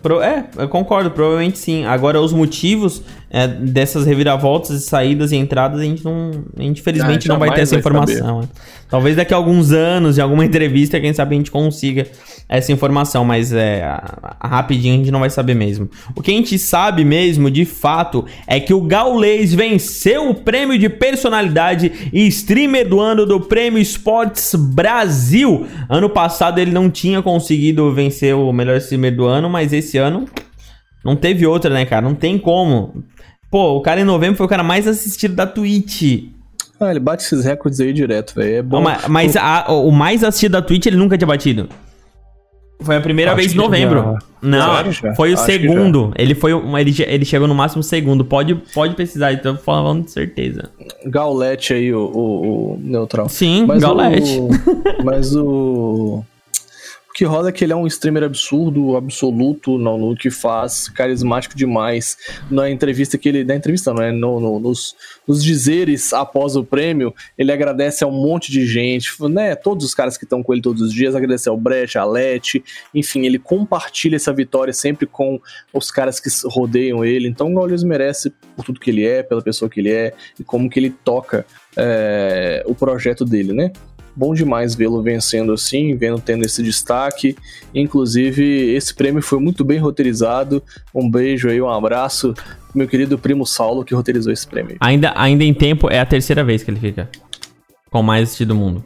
S1: Pro- é, eu concordo, provavelmente sim. Agora, os motivos é, dessas reviravoltas, saídas e entradas, a gente não. A gente, infelizmente,
S2: Ah,
S1: não vai ter essa
S2: vai
S1: informação. né? Talvez daqui a alguns anos, em alguma entrevista, quem sabe a gente consiga essa informação, mas é, rapidinho a gente não vai saber mesmo. O que a gente sabe mesmo, de fato, é que o Gaulês venceu o prêmio de personalidade e streamer do ano do Prêmio Esportes Brasil. Ano passado ele não tinha conseguido vencer o melhor streamer do ano, mas esse ano não teve outra, né, cara? Não tem como. Pô, o cara em novembro foi o cara mais assistido da Twitch.
S2: Ah, ele bate esses recordes aí direto, velho. É bom.
S1: Não, mas mas a- o mais assistido da Twitch ele nunca tinha batido. Foi a primeira
S3: Acho
S1: vez em novembro.
S3: já.
S1: Não,
S2: Sério,
S1: foi o
S2: Acho
S1: segundo. Ele foi ele, ele chegou no máximo segundo. Pode, pode pesquisar, então falando de certeza.
S2: Gaulete aí, o, o, o neutral.
S1: Sim,
S2: Mas
S1: Gaulete.
S2: O, mas o. O que rola é que ele é um streamer absurdo, absoluto no, no que faz, carismático demais. Na entrevista que ele. Na entrevista, não é? No, no, nos, nos dizeres após o prêmio, ele agradece a um monte de gente, né? Todos os caras que estão com ele todos os dias, agradece ao Brecht, a Leti, enfim, ele compartilha essa vitória sempre com os caras que rodeiam ele. Então o Gaules merece por tudo que ele é, pela pessoa que ele é e como que ele toca é, o projeto dele, né? Bom demais vê-lo vencendo assim, vendo tendo esse destaque. Inclusive, esse prêmio foi muito bem roteirizado. Um beijo aí, um abraço meu querido primo Saulo que roteirizou esse prêmio.
S1: Ainda, ainda em tempo, é a terceira vez que ele fica com mais assistir do mundo.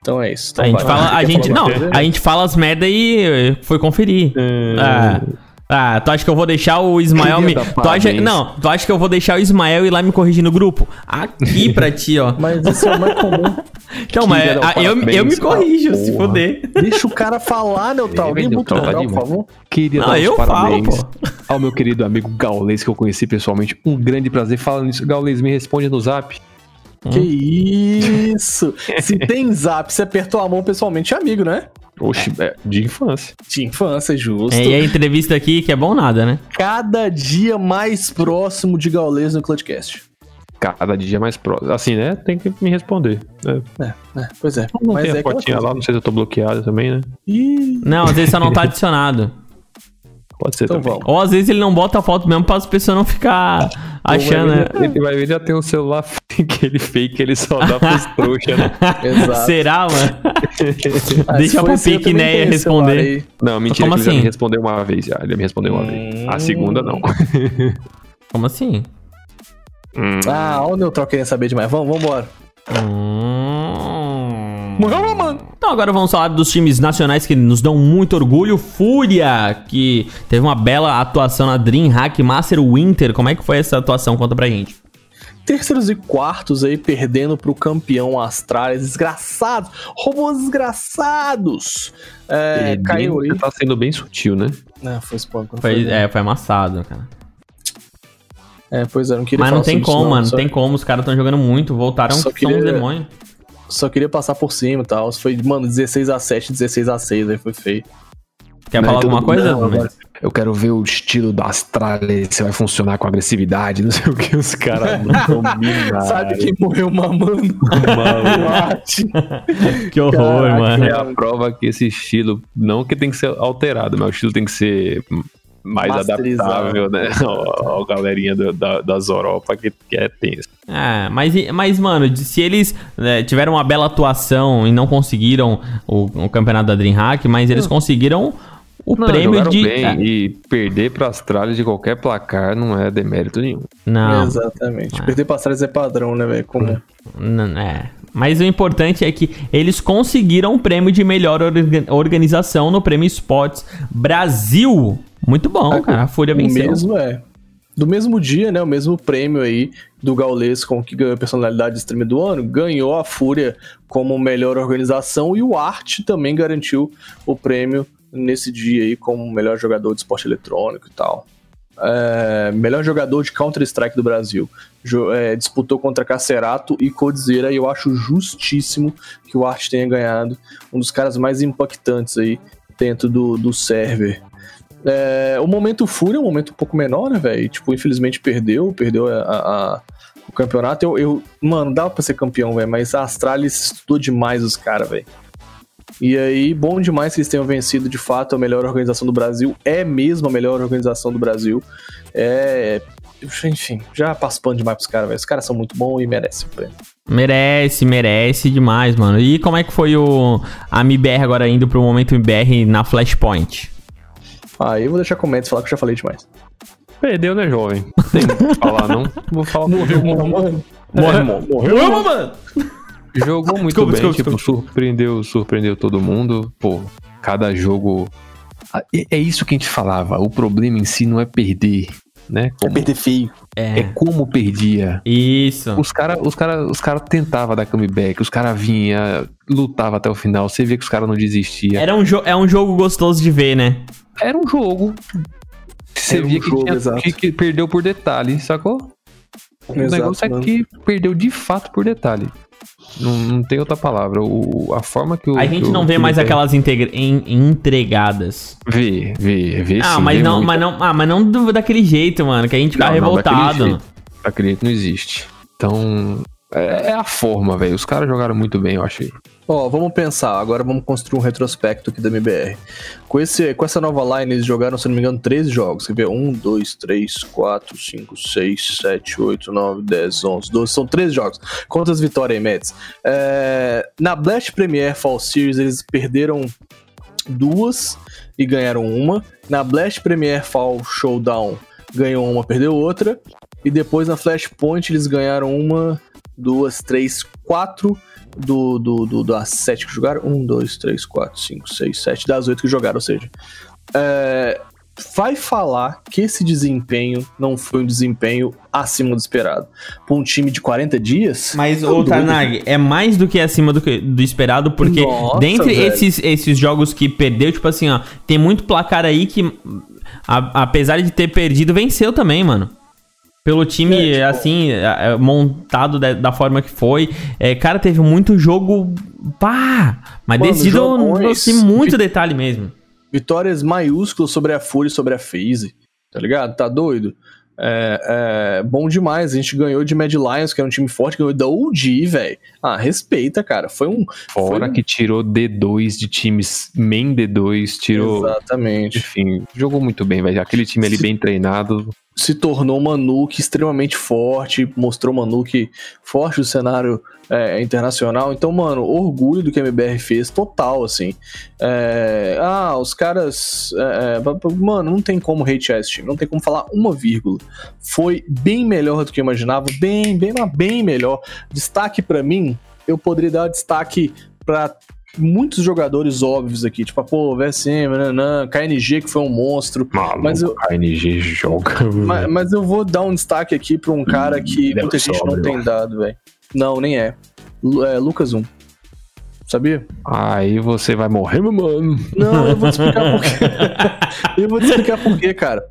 S2: Então é isso. Então
S1: a gente fala, a gente, não, a gente fala as merda e foi conferir. Ah, ah, tu acha que eu vou deixar o Ismael me. Tu acha, não, tu acha que eu vou deixar o Ismael ir lá me corrigir no grupo? Aqui pra ti, ó.
S2: Mas isso é o mais comum.
S1: Então, mas
S3: dar
S1: ah, eu, eu me corrijo, se
S3: Porra.
S1: foder.
S2: Deixa o cara falar, Neutral.
S3: Ele
S2: Alguém
S3: pra
S2: legal,
S3: lá
S2: por favor.
S3: Queria dar os
S1: eu falo,
S3: parabéns
S1: pô.
S3: ao meu querido amigo Gaules, que eu conheci pessoalmente. Um grande prazer. Falando nisso, Gaules, me responde no zap.
S2: Que isso? Se tem zap, você apertou a mão pessoalmente, é amigo, né?
S3: Oxi, é, de infância.
S2: De infância, justo.
S1: É, e a entrevista aqui, que é bom nada, né?
S2: Cada dia mais próximo de Gaules no Clutchcast.
S3: Cada dia mais próximo. Assim, né? Tem que me responder. É.
S2: É, pois é.
S3: Não
S2: Mas
S3: tem
S2: é
S3: a fotinha lá, não sei se eu tô bloqueado também, né?
S2: Ih,
S1: Não, às vezes só não tá adicionado.
S3: Pode ser
S2: então
S3: também.
S2: vamos.
S1: Ou às vezes ele não bota a foto mesmo para as pessoas não ficar achando, né?
S3: Ele vai ver, já tem um celular aquele fake, ele só dá pros trouxa, né?
S2: Exato.
S1: Será, mano?
S2: Ah,
S1: Deixa Neia
S2: tenho esse celular
S1: responder.
S3: Não, mentira,
S1: Como
S3: ele já
S1: assim?
S3: me respondeu uma vez já. Ele me respondeu uma vez. A segunda, não.
S1: Como assim?
S3: Hum.
S2: Ah, olha o Neutral querendo saber demais. Vamos, vamos embora.
S1: Hum...
S2: Morreu, mano.
S1: Então agora vamos falar dos times nacionais que nos dão muito orgulho. Fúria, que teve uma bela atuação na DreamHack Master Winter. Como é que foi essa atuação? Conta pra gente.
S2: Terceiros e quartos aí perdendo pro campeão Astralis. Desgraçados. Robôs desgraçados. É, caiu aí.
S3: Tá sendo bem sutil, né?
S2: Ah, foi espanco. não
S1: Foi,
S2: foi,
S1: é, foi amassado, cara.
S2: É, pois é, não queria
S1: Mas não tem como, mano.
S2: Só,
S1: Não tem como. Os caras estão jogando muito. Voltaram
S2: Só
S1: que são
S2: queria-
S1: demônios.
S2: só queria passar por cima e tal. Foi, mano, 16x7, 16x6, aí foi feio.
S1: Quer falar
S3: então-
S1: alguma coisa?
S2: não,
S3: Eu quero ver o estilo da Astralis, se vai funcionar com agressividade, não sei o que, os caras não dominaram.
S2: Sabe quem morreu mamando?
S1: Que horror,
S2: Caraca,
S1: mano.
S3: É a prova que esse estilo, não que tem que ser alterado, mas o estilo tem que ser mais adaptável, né? Ao, ao galerinha do- da, das Europa que, que é tenso.
S1: É, mas, mas mano, se eles né, tiveram uma bela atuação e não conseguiram o, o campeonato da DreamHack, mas eles conseguiram o
S3: Não,
S1: prêmio de.
S3: bem,
S1: é,
S3: E perder para Astralis de qualquer placar não é demérito nenhum.
S1: não,
S2: Exatamente. Perder pra trás é padrão, né, velho? Como...
S1: N- É. Mas o importante é que eles conseguiram o prêmio de melhor orga- organização no Prêmio Esportes Brasil. Muito bom, cara. A Fúria
S2: O
S1: venceu.
S2: mesmo é. Do mesmo dia, né? O mesmo prêmio aí do Gaules com que ganhou a personalidade de streamer do ano, ganhou a Fúria como melhor organização e o Art também garantiu o prêmio nesse dia aí como melhor jogador de esporte eletrônico e tal. É, melhor jogador de Counter-Strike do Brasil. Jo- é, disputou contra Cacerato e Codizera e eu acho justíssimo que o Art tenha ganhado. Um dos caras mais impactantes aí dentro do, do server. É, o momento Fúria é um momento um pouco menor, né, velho? Tipo, infelizmente perdeu, perdeu a, a- o campeonato. Eu, eu, mano, dava pra ser campeão, velho, mas a Astralis estudou demais os caras, velho. E aí, bom demais que eles tenham vencido de fato a melhor organização do Brasil. É mesmo a melhor organização do Brasil. É. Enfim, já passo pano demais pros caras, velho. Os caras são muito bons e merecem o prêmio.
S1: Merece, merece demais, mano. E como é que foi o a MIBR agora indo pro momento MIBR na Flashpoint?
S2: Aí eu vou deixar comentários falar que eu já falei demais.
S3: Perdeu, né, jovem? Tem o que falar, não? Não Vou falar.
S2: Morreu, mano.
S1: Morreu,
S2: morreu,
S1: mano!
S3: Jogou muito
S1: Desculpa,
S3: bem,
S1: desculpa,
S3: tipo, surpreendeu, surpreendeu todo mundo. Pô, cada jogo. Ah, É é isso que a gente falava. O problema em si não é perder, né?
S2: É
S3: Como-
S2: perder feio.
S3: é
S1: É.
S3: como perdia.
S1: Isso.
S3: Os caras os cara, os cara tentavam dar comeback, os caras vinham, lutava até o final, você via que os caras não desistiam.
S1: Era um é um jogo gostoso de ver, né?
S3: Era um jogo. Você
S2: Era um
S3: via que,
S2: jogo,
S3: tinha- que- que perdeu por detalhe, sacou? O
S2: Exato,
S3: negócio é
S2: mano.
S3: que perdeu de fato por detalhe. Não, não tem outra palavra. O, a forma que o.
S1: A gente não
S3: o
S1: vê mais
S3: Felipe-
S1: aquelas integra- em- entregadas.
S3: Vê, vê, vê
S1: Ah,
S3: sim,
S1: mas
S3: vê
S1: não,
S3: muito.
S1: mas não, ah, mas não do- daquele jeito, mano, que a gente fica
S3: Não, não, daquele
S1: revoltado.
S3: jeito. Daquele jeito não existe. Então. É, é a forma, velho. Os caras jogaram muito bem, eu achei.
S2: Ó, vamos pensar, agora vamos construir um retrospecto aqui da MBR. Com, esse, com essa nova line, eles jogaram, se não me engano, 13 jogos. Quer ver? 1, 2, 3, 4, 5, 6, 7, 8, 9, 10, 11, 12. São 13 jogos. Quantas vitórias aí, Mets? É, na Blast Premier Fall Series, eles perderam duas e ganharam uma. Na Blast Premier Fall Showdown, ganhou uma, perdeu outra. E depois na Flashpoint, eles ganharam uma, duas, três, quatro do, do, do, das sete que jogaram. Um, dois, três, quatro, cinco, seis, sete. Das oito que jogaram, ou seja. é, vai falar que esse desempenho não foi um desempenho acima do esperado. Pra um time de 40 dias.
S1: Mas, ô. Tarnag, é mais do que acima do, que- do esperado, porque
S2: Nossa,
S1: dentre
S2: velho.
S1: esses, esses jogos que perdeu, tipo assim, ó, tem muito placar aí que, a- apesar de ter perdido, venceu também, mano. Pelo time,
S2: É, tipo-
S1: assim, é, é, montado da, da forma que foi. É, cara, teve muito jogo. Pá! Mas
S2: Mano,
S1: decidido assim, muito
S2: de-
S1: detalhe mesmo.
S2: Vitórias maiúsculas sobre a Fúria e sobre a FaZe. Tá ligado? Tá doido? É, é bom demais. A gente ganhou de Mad Lions, que era um time forte, ganhou da OG, velho. Ah, respeita, cara. Foi um.
S3: Fora
S2: foi um-
S3: que tirou D2 de times main D2, tirou.
S2: Exatamente.
S3: Enfim, jogou muito bem, velho. Aquele time ali bem treinado.
S2: Se tornou uma nuke extremamente forte, mostrou uma nuke forte no cenário é, internacional. Então, mano, orgulho do que a MBR fez, total, assim. É, ah, os caras. é, é, mano, não tem como hatear esse time, não tem como falar uma vírgula. Foi bem melhor do que eu imaginava, bem, bem, bem melhor. Destaque pra mim, eu poderia dar destaque pra muitos jogadores óbvios aqui, tipo, pô, VSM, nanã, KNG, que foi um monstro.
S3: Maluco,
S2: Mas eu-
S3: a NG joga.
S2: Mas, mas eu vou dar um destaque aqui pra um cara que
S3: Deve
S2: muita gente não tem dado, velho. Não, nem é. É Lucas 1. Sabia?
S3: Aí você vai morrer, meu mano.
S2: Não, eu vou te explicar por quê. eu vou te explicar por quê, cara.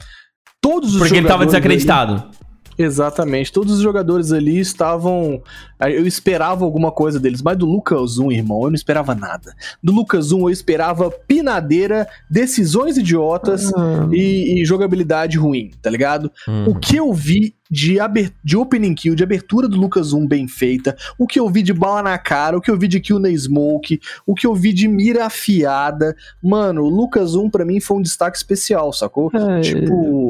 S2: Todos os
S1: Porque ele tava desacreditado.
S2: Exatamente. Todos os jogadores ali estavam. Eu esperava alguma coisa deles, mas do Lucas 1, irmão, eu não esperava nada. Do Lucas 1, eu esperava pinadeira, decisões idiotas e, e jogabilidade ruim, tá ligado?
S1: Hum.
S2: O que eu vi de, aber- de opening kill, de abertura do Lucas 1 bem feita, o que eu vi de bala na cara, o que eu vi de kill na smoke, o que eu vi de mira afiada. Mano, o Lucas 1 pra mim foi um destaque especial, sacou?
S3: É.
S2: Tipo,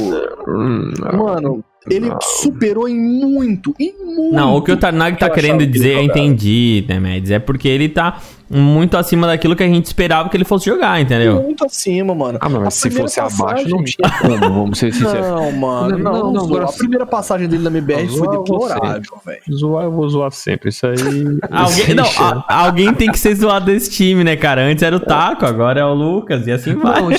S3: Hum,
S2: mano, ele
S3: não.
S2: superou em muito, em muito.
S1: Não, o que o Tarnag tá querendo dizer, eu entendi, né, Mads? É porque ele tá muito acima daquilo que a gente esperava que ele fosse jogar, entendeu?
S2: Muito acima, mano.
S3: Ah, mas se fosse abaixo,
S2: passagem-
S3: não tinha como, vamos ser sinceros.
S2: Não, mano,
S3: Não,
S2: não,
S3: não,
S2: não,
S3: agora
S2: A primeira passagem dele na MBR foi deplorável, velho.
S3: Zoar, eu vou zoar sempre. Isso aí.
S1: Alguém, não, a- alguém tem que ser zoado desse time, né, cara? Antes era o Taco, agora é o Lucas, e assim vai.
S3: Não,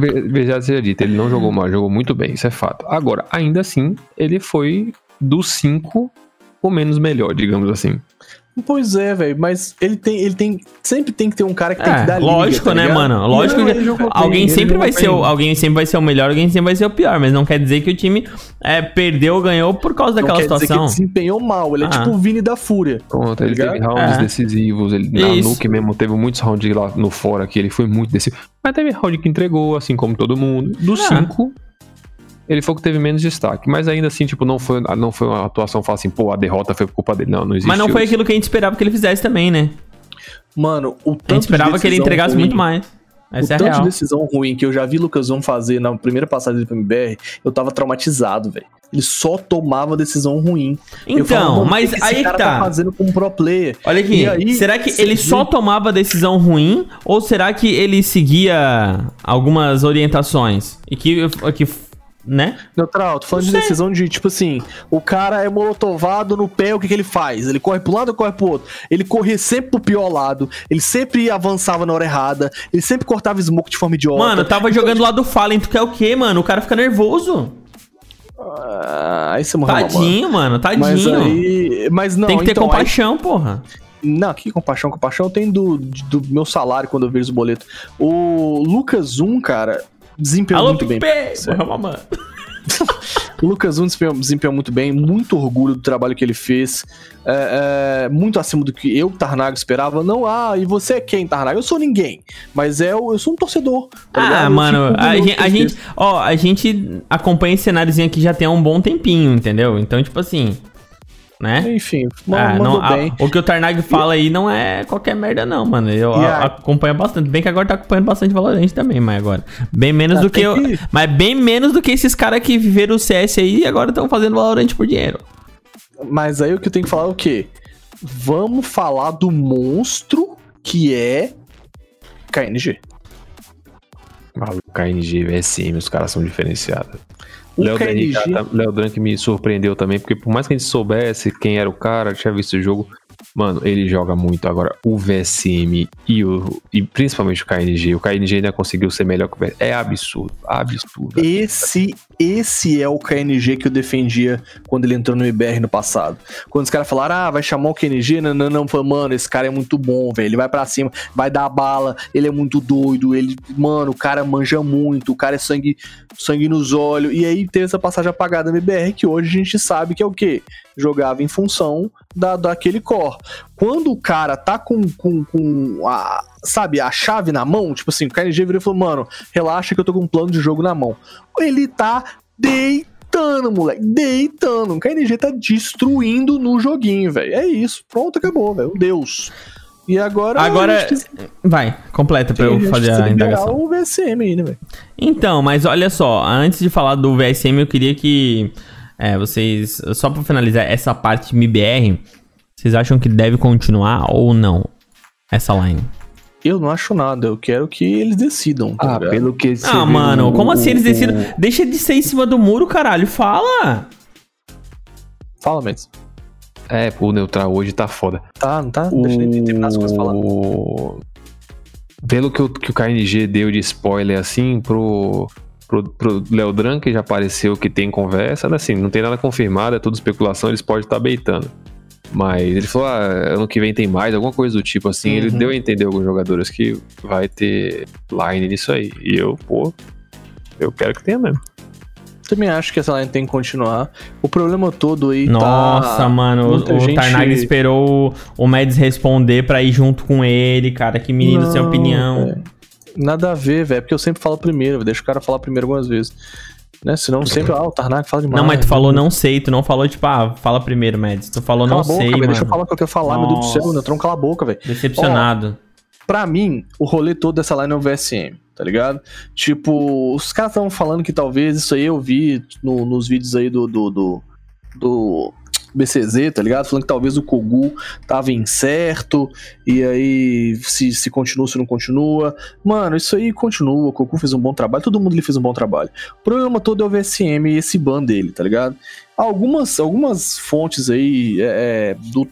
S3: ve- veja seja dito, ele não jogou mal, jogou muito bem, isso é fato. Agora, ainda assim, ele foi dos cinco o menos melhor, digamos assim.
S2: Pois é, velho, mas ele tem, ele tem, sempre tem que ter um cara que tem que
S1: É,
S2: dar liga,
S1: lógico,
S2: tá
S1: né,
S2: ligado?
S1: mano? Lógico
S2: Não,
S1: que alguém
S2: ele
S1: sempre vai ser o, alguém sempre vai ser o melhor, alguém sempre vai ser o pior, mas não quer dizer que o time é, perdeu ou ganhou por causa
S2: Não
S1: daquela
S2: quer dizer que
S1: situação.
S2: ele desempenhou mal, ele é
S1: Ah.
S2: tipo o Vini da Fúria.
S3: Pronto, ele
S2: ligado?
S3: teve rounds
S1: É.
S3: decisivos, ele, na
S1: Isso.
S3: Nuke mesmo teve muitos rounds lá no fora que ele foi muito decisivo. Mas teve round que entregou, assim como todo mundo. Dos
S1: É.
S3: cinco, ele foi o que teve menos destaque. Mas ainda assim, tipo, não foi, não foi uma atuação fala assim, pô, a derrota foi por culpa dele. Não, não existiu
S1: Mas não foi
S3: isso.
S1: aquilo que a gente esperava que ele fizesse também, né?
S2: Mano, o tanto
S1: A gente esperava
S2: de
S1: que ele entregasse
S2: ruim,
S1: muito mais. Essa
S2: o
S1: é a
S2: tanto
S1: real.
S2: de decisão ruim que eu já vi Lucas Von fazer na primeira passagem dele pro MBR, eu tava traumatizado, velho. Ele só tomava decisão ruim.
S1: Então,
S2: falava,
S1: mas
S2: o que
S1: aí que
S2: cara
S1: tá.
S2: fazendo como pro player.
S1: Olha aqui,
S2: aí,
S1: será que ele só tomava decisão ruim ou será que ele seguia algumas orientações? E que, que né?
S2: Neutral, tô falando de
S1: Não sei.
S2: decisão de, tipo assim, o cara é molotovado no pé, o que, que ele faz? Ele corre pro lado ou corre pro outro? Ele corria sempre pro pior lado, ele sempre avançava na hora errada, ele sempre cortava smoke de forma idiota.
S1: Mano, tava jogando lá do Fallen, tu quer o quê, mano? O cara fica nervoso.
S2: Ah, aí você morreu.
S1: Tadinho, mano, tadinho.
S2: Mas aí. Mas não,
S1: Tem que ter
S2: então, aí-
S1: compaixão, porra.
S2: Não, que compaixão, compaixão tem do, do meu salário quando eu vejo os boletos. O Lucas 1, cara, desempenhou
S1: Alô,
S2: muito bem.
S1: Porra, mano.
S2: O Lucas 1 desempenhou, muito bem, muito orgulho do trabalho que ele fez. É, é, muito acima do que eu, Tarnago, esperava. Não, ah, e você é quem, Tarnago? Eu sou ninguém. Mas é, eu sou um torcedor.
S1: tá
S2: ah, Eu
S1: mano, a gente, a gente, ó, a gente acompanha esse cenáriozinho aqui já tem há um bom tempinho, entendeu? Então, tipo assim, né?
S2: Enfim,
S1: Ah, não, a-
S2: bem.
S1: o que o Tarnag fala aí não é qualquer merda, não, mano. Eu
S2: E
S1: a-
S2: a-
S1: acompanho bastante. Bem que agora tá acompanhando bastante Valorant também, mas agora. Bem menos
S2: Ah,
S1: do que
S2: tem
S1: eu.
S2: que-
S1: Mas bem menos do que esses caras que viveram o CS aí e agora estão fazendo Valorant por dinheiro.
S2: Mas aí o que eu tenho que falar é o quê? Vamos falar do monstro que é KNG.
S3: Ah, o KNG, VSM, os caras são diferenciados. Léo Drank, tá- Drank me surpreendeu também, porque por mais que a gente soubesse quem era o cara, tinha visto o jogo, mano, ele joga muito. Agora, o VSM e, o, e principalmente o KNG, o KNG ainda conseguiu ser melhor que o VSM. É absurdo, absurdo.
S2: esse, esse é o KNG que eu defendia quando ele entrou no IBR no passado. Quando os caras falaram, ah, vai chamar o KNG, não, não, não, mano, esse cara é muito bom, velho, ele vai pra cima, vai dar bala, ele é muito doido, ele, mano, o cara manja muito, o cara é sangue, sangue nos olhos, e aí teve essa passagem apagada no IBR que hoje a gente sabe que é o quê? Jogava em função da, daquele core. Quando o cara tá com, com, com a, sabe, a chave na mão, tipo assim, o KNG virou e falou, mano, relaxa que eu tô com um plano de jogo na mão. Ele tá deitando, moleque, deitando. O KNG tá destruindo no joguinho, velho. É isso, pronto, acabou, velho. Deus. E agora.
S1: Agora- Vai, completa pra eu fazer a indagação.
S2: o VSM aí, né, velho?
S1: Então, mas olha só, antes de falar do VSM, eu queria que é, vocês, só pra finalizar essa parte MBR, vocês acham que deve continuar ou não essa line?
S2: Eu não acho nada, eu quero que eles decidam. tá
S3: Ah,
S2: ligado?
S3: pelo que
S1: Ah, mano,
S3: o-
S1: como assim eles
S3: o-
S1: decidem? Deixa de ser em cima do muro, caralho, fala!
S2: Fala, Mendes.
S3: É, pô, o neutral hoje tá foda.
S2: Tá, não tá? Deixa ele terminar as coisas falando.
S3: O... Pelo que o, que o KNG deu de spoiler assim pro, pro, pro Léo Dran, que já apareceu que tem conversa, né, assim, não tem nada confirmado, é tudo especulação, eles podem estar beitando. Mas ele falou, ah, ano que vem tem mais, alguma coisa do tipo assim. Ele
S2: Uhum.
S3: deu a entender alguns jogadores que vai ter line nisso aí. E eu, pô, eu quero que tenha mesmo.
S2: Também acho que essa line tem que continuar. O problema todo aí
S1: Nossa,
S2: tá.
S1: mano,
S2: muita
S1: o, o
S2: gente-
S1: Tarnag esperou o Mads responder pra ir junto com ele, cara, que menino sem
S2: Não,
S1: opinião.
S2: é. Nada a ver, velho. Porque eu sempre falo primeiro, deixa o cara falar primeiro algumas vezes. Né? Senão sempre, ah, o Tarnak fala demais.
S1: Não, mas tu falou não sei, tu não falou tipo, ah, fala primeiro, Mads. Tu falou
S2: Cala
S1: não
S2: boca,
S1: sei, mano.
S2: Deixa eu falar o que eu quero falar, meu Deus do céu.
S1: Nossa.
S2: Neutron, cala a boca, velho.
S1: Decepcionado.
S2: Pra mim, o rolê todo dessa line é o VSM, tá ligado? Tipo, os caras estavam falando que talvez isso aí eu vi no- nos vídeos aí do, do, do, do BCZ, tá ligado? Falando que talvez o Kogu tava incerto, e aí se, se continua, se não continua. Mano, isso aí continua, o Kogu fez um bom trabalho, todo mundo ali fez um bom trabalho. O problema todo é o VSM e esse ban dele, tá ligado? Algumas, algumas fontes aí, é, é, do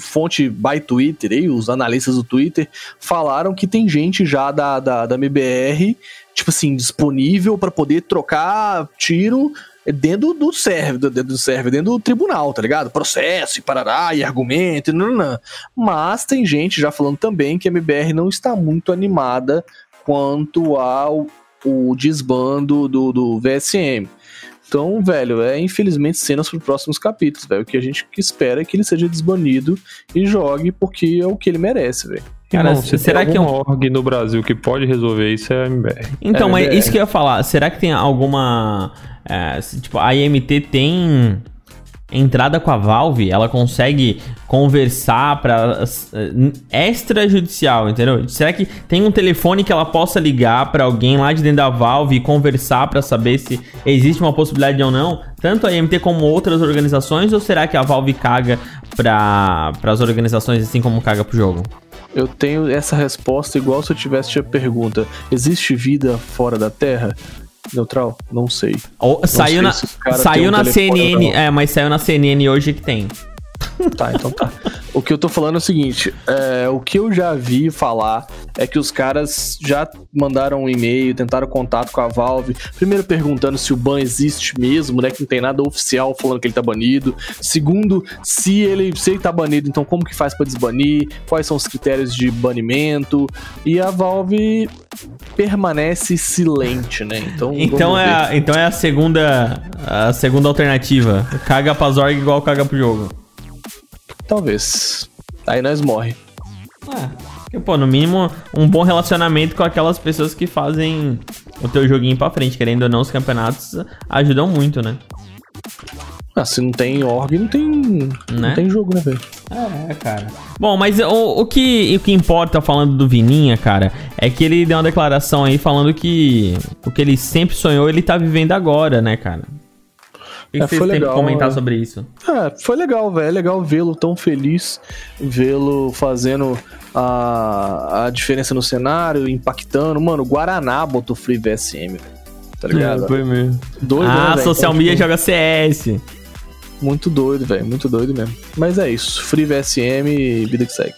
S2: fonte by Twitter aí, os analistas do Twitter, falaram que tem gente já da, da, da MBR, tipo assim, disponível pra poder trocar tiro dentro do server, dentro do server, dentro do tribunal, tá ligado? Processo e parará, e argumento, e nananã. Mas tem gente já falando também que a MBR não está muito animada quanto ao o desbando do, do VSM. Então, velho, é infelizmente cenas para próximos capítulos, velho. O que a gente espera é que ele seja desbanido e jogue porque é o que ele merece, velho.
S1: Cara,
S3: Irmão, se
S1: será
S3: tem
S1: que
S3: algum org no Brasil que pode resolver isso é a MBR.
S1: Então,
S2: É,
S1: mas
S2: é.
S1: isso que eu ia falar, será que tem alguma. é, tipo, a IMT tem entrada com a Valve? Ela consegue conversar pra. é, extrajudicial, entendeu? Será que tem um telefone que ela possa ligar pra alguém lá de dentro da Valve e conversar pra saber se existe uma possibilidade ou não? Tanto a IMT como outras organizações? Ou será que a Valve caga pra, as organizações assim como caga pro jogo?
S2: Eu tenho essa resposta igual se eu tivesse a pergunta: existe vida fora da Terra? Neutral? Não sei.
S1: Ou, saiu
S2: sei
S1: na,
S2: se
S1: saiu
S2: um
S1: na CNN,
S2: não.
S1: é, mas saiu na CNN hoje que tem.
S2: Tá, então tá. O que eu tô falando é o seguinte: é, o que eu já vi falar é que os caras já mandaram um e-mail, tentaram contato com a Valve. Primeiro perguntando se o ban existe mesmo, né? Que não tem nada oficial falando que ele tá banido. Segundo, se ele, se ele tá banido, então como que faz pra desbanir? Quais são os critérios de banimento? E a Valve permanece silente, né? Então,
S1: Então é, a, então é a segunda a segunda alternativa. Caga pra Zorg igual caga pro jogo.
S2: Talvez. Aí nós morre.
S1: É. Porque, pô, no mínimo, um bom relacionamento com aquelas pessoas que fazem o teu joguinho pra frente. Querendo ou não, os campeonatos ajudam muito, né?
S2: Ah, se não tem org, não tem,
S1: Né?
S2: não tem jogo, né, velho?
S1: É, cara. Bom, mas o, o, que, o que importa falando do Vininha, cara, é que ele deu uma declaração aí falando que o que ele sempre sonhou, ele tá vivendo agora, né, cara? Que,
S2: É,
S1: que vocês têm
S2: legal,
S1: comentar
S2: né?
S1: sobre isso?
S2: É, foi legal, velho. É legal vê-lo tão feliz, vê-lo fazendo a, a diferença no cenário, impactando. Mano, o Guaraná botou Free VSM, velho. Tá ligado?
S1: foi mesmo.
S2: Doido, né,
S1: Ah, social
S2: Então,
S1: media
S2: tipo,
S1: joga CS.
S2: Muito doido, velho. Muito doido mesmo. Mas é isso. Free VSM e vida que segue.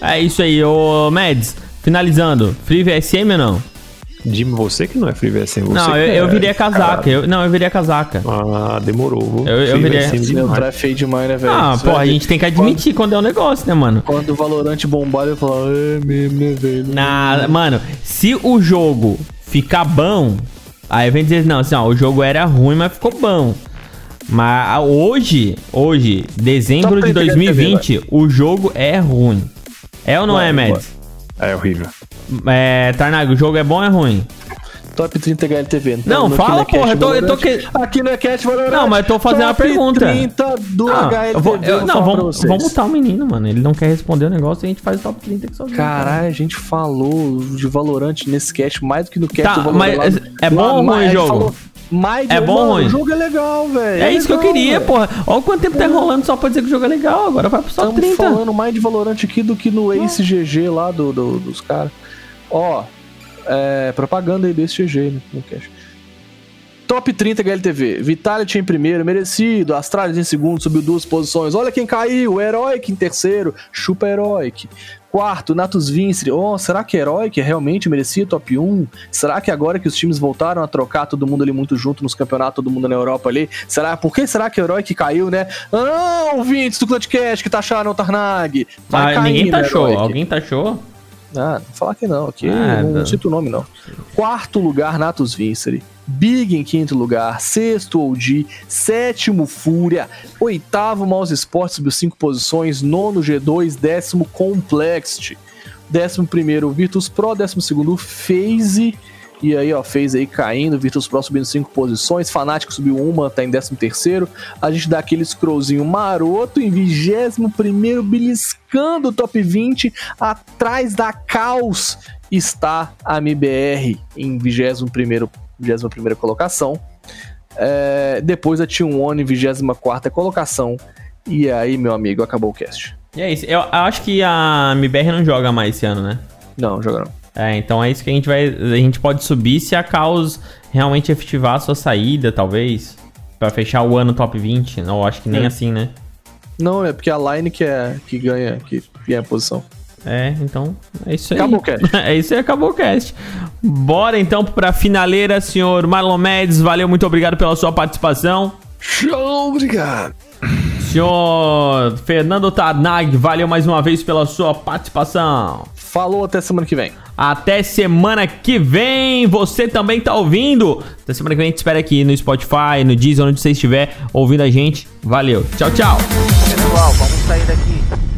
S1: É isso aí, ô Mads. Finalizando, Free VSM ou não?
S3: Dime você que não é Free VSM. Você
S1: não, eu,
S3: é,
S1: eu virei a casaca. Eu, não, eu virei a casaca.
S3: Ah, demorou.
S1: Eu- eu virei-
S3: demais.
S2: neutral é feio demais, né, velho?
S1: Ah,
S2: Você
S1: pô,
S2: vai
S1: a gente tem que admitir quando é um negócio, né, mano?
S2: Quando o Valorante bombar, ele fala, é mesmo, né, velho?
S1: Na, mano, se o jogo ficar bom, aí vem dizer, não, assim, ó, o jogo era ruim, mas ficou bom. Mas ah, hoje, hoje, dezembro de
S2: 30
S1: 2020, o jogo é ruim. É ou não
S2: Vai,
S1: é, Mads?
S3: É horrível.
S1: É, Tarnag, o jogo é bom ou é ruim?
S2: Top 30 HLTV.
S1: Não,
S2: no
S1: fala, porra, eu tô- eu tô que-
S2: Aqui no Ecast Valorante.
S1: Não, mas eu tô fazendo uma
S2: Top
S1: pergunta.
S2: 30 do
S1: Ah,
S2: HLTV.
S1: eu vou- eu- não, vamos, vamos mutar o menino, mano. Ele não quer responder o negócio e a gente faz o top 30 que só
S2: Caralho, a gente falou de Valorante nesse cast mais do que no cast
S1: Tá,
S2: do Valorant.
S1: mas
S2: lá-
S1: é bom
S2: lá-
S1: ou ruim o jogo?
S2: falou Mais
S1: É bom ou
S2: mano,
S1: ruim?
S2: O jogo é legal, velho.
S1: É isso que eu
S2: legal,
S1: queria,
S2: velho.
S1: porra. Olha quanto tempo tá enrolando só pra dizer que o jogo é legal. Agora vai pro top
S2: Estamos
S1: 30.
S2: falando mais de Valorant aqui do que no Ace GG lá do, do- dos caras. Ó, é, propaganda aí desse GG né, no cast. Top 30 HLTV. Vitality em primeiro, merecido. Astralis em segundo, subiu duas posições. Olha quem caiu. Heroic em terceiro. Chupa Heroic. Quarto, Natus Vincere. Oh, será que Heroic realmente merecia top 1? Será que agora que os times voltaram a trocar todo mundo ali muito junto nos campeonatos, todo mundo na Europa ali? Será? Por que será que Heroic caiu, né? Ah, ouvintes do Clutchcast que taxaram o Tarnag. Vai
S1: Ah, ninguém
S2: caindo,
S1: taxou.
S2: Heroic.
S1: Alguém taxou?
S2: Ah, não falar que não, aqui não cito o nome não. Quarto lugar, Natus Vincere. Big em quinto lugar. Sexto, OG. Sétimo, Fúria. Oitavo, Mouse Sports, subiu cinco posições. Nono, G2. Décimo, Complexity. Décimo primeiro, Virtus Pro. Décimo segundo, FaZe. E aí, ó, FaZe aí caindo. Virtus Pro subindo cinco posições. Fnatic subiu uma, tá em décimo terceiro. A gente dá aquele scrollzinho maroto em vigésimo primeiro, beliscando o top 20. Atrás da Caos está a MBR em 21º, 21ª colocação. É, depois a T1 em 24ª colocação. E aí, meu amigo, acabou o cast.
S1: E é isso. Eu acho que a MBR não joga mais esse ano, né?
S2: Não, joga não.
S1: É, então é isso que a gente vai. A gente pode subir se a Caos realmente efetivar a sua saída, talvez. Pra fechar o ano top 20. Não, acho que nem
S2: É.
S1: assim, né?
S2: Não, é porque a Line que, é, que ganha que ganha a posição.
S1: É, então é isso aí.
S2: Acabou o cast.
S1: é isso aí, acabou o cast. Bora então pra finaleira, senhor Marlon Mendes. Valeu, muito obrigado pela sua participação.
S2: Show, obrigado.
S1: Senhor Fernando Tarnag, valeu mais uma vez pela sua participação.
S2: Falou, até semana que vem.
S1: Até semana que vem. Você também tá ouvindo? Até semana que vem gente espera aqui no Spotify, no Deezer, onde você estiver ouvindo a gente. Valeu. Tchau, tchau.
S4: Pessoal, vamos sair daqui.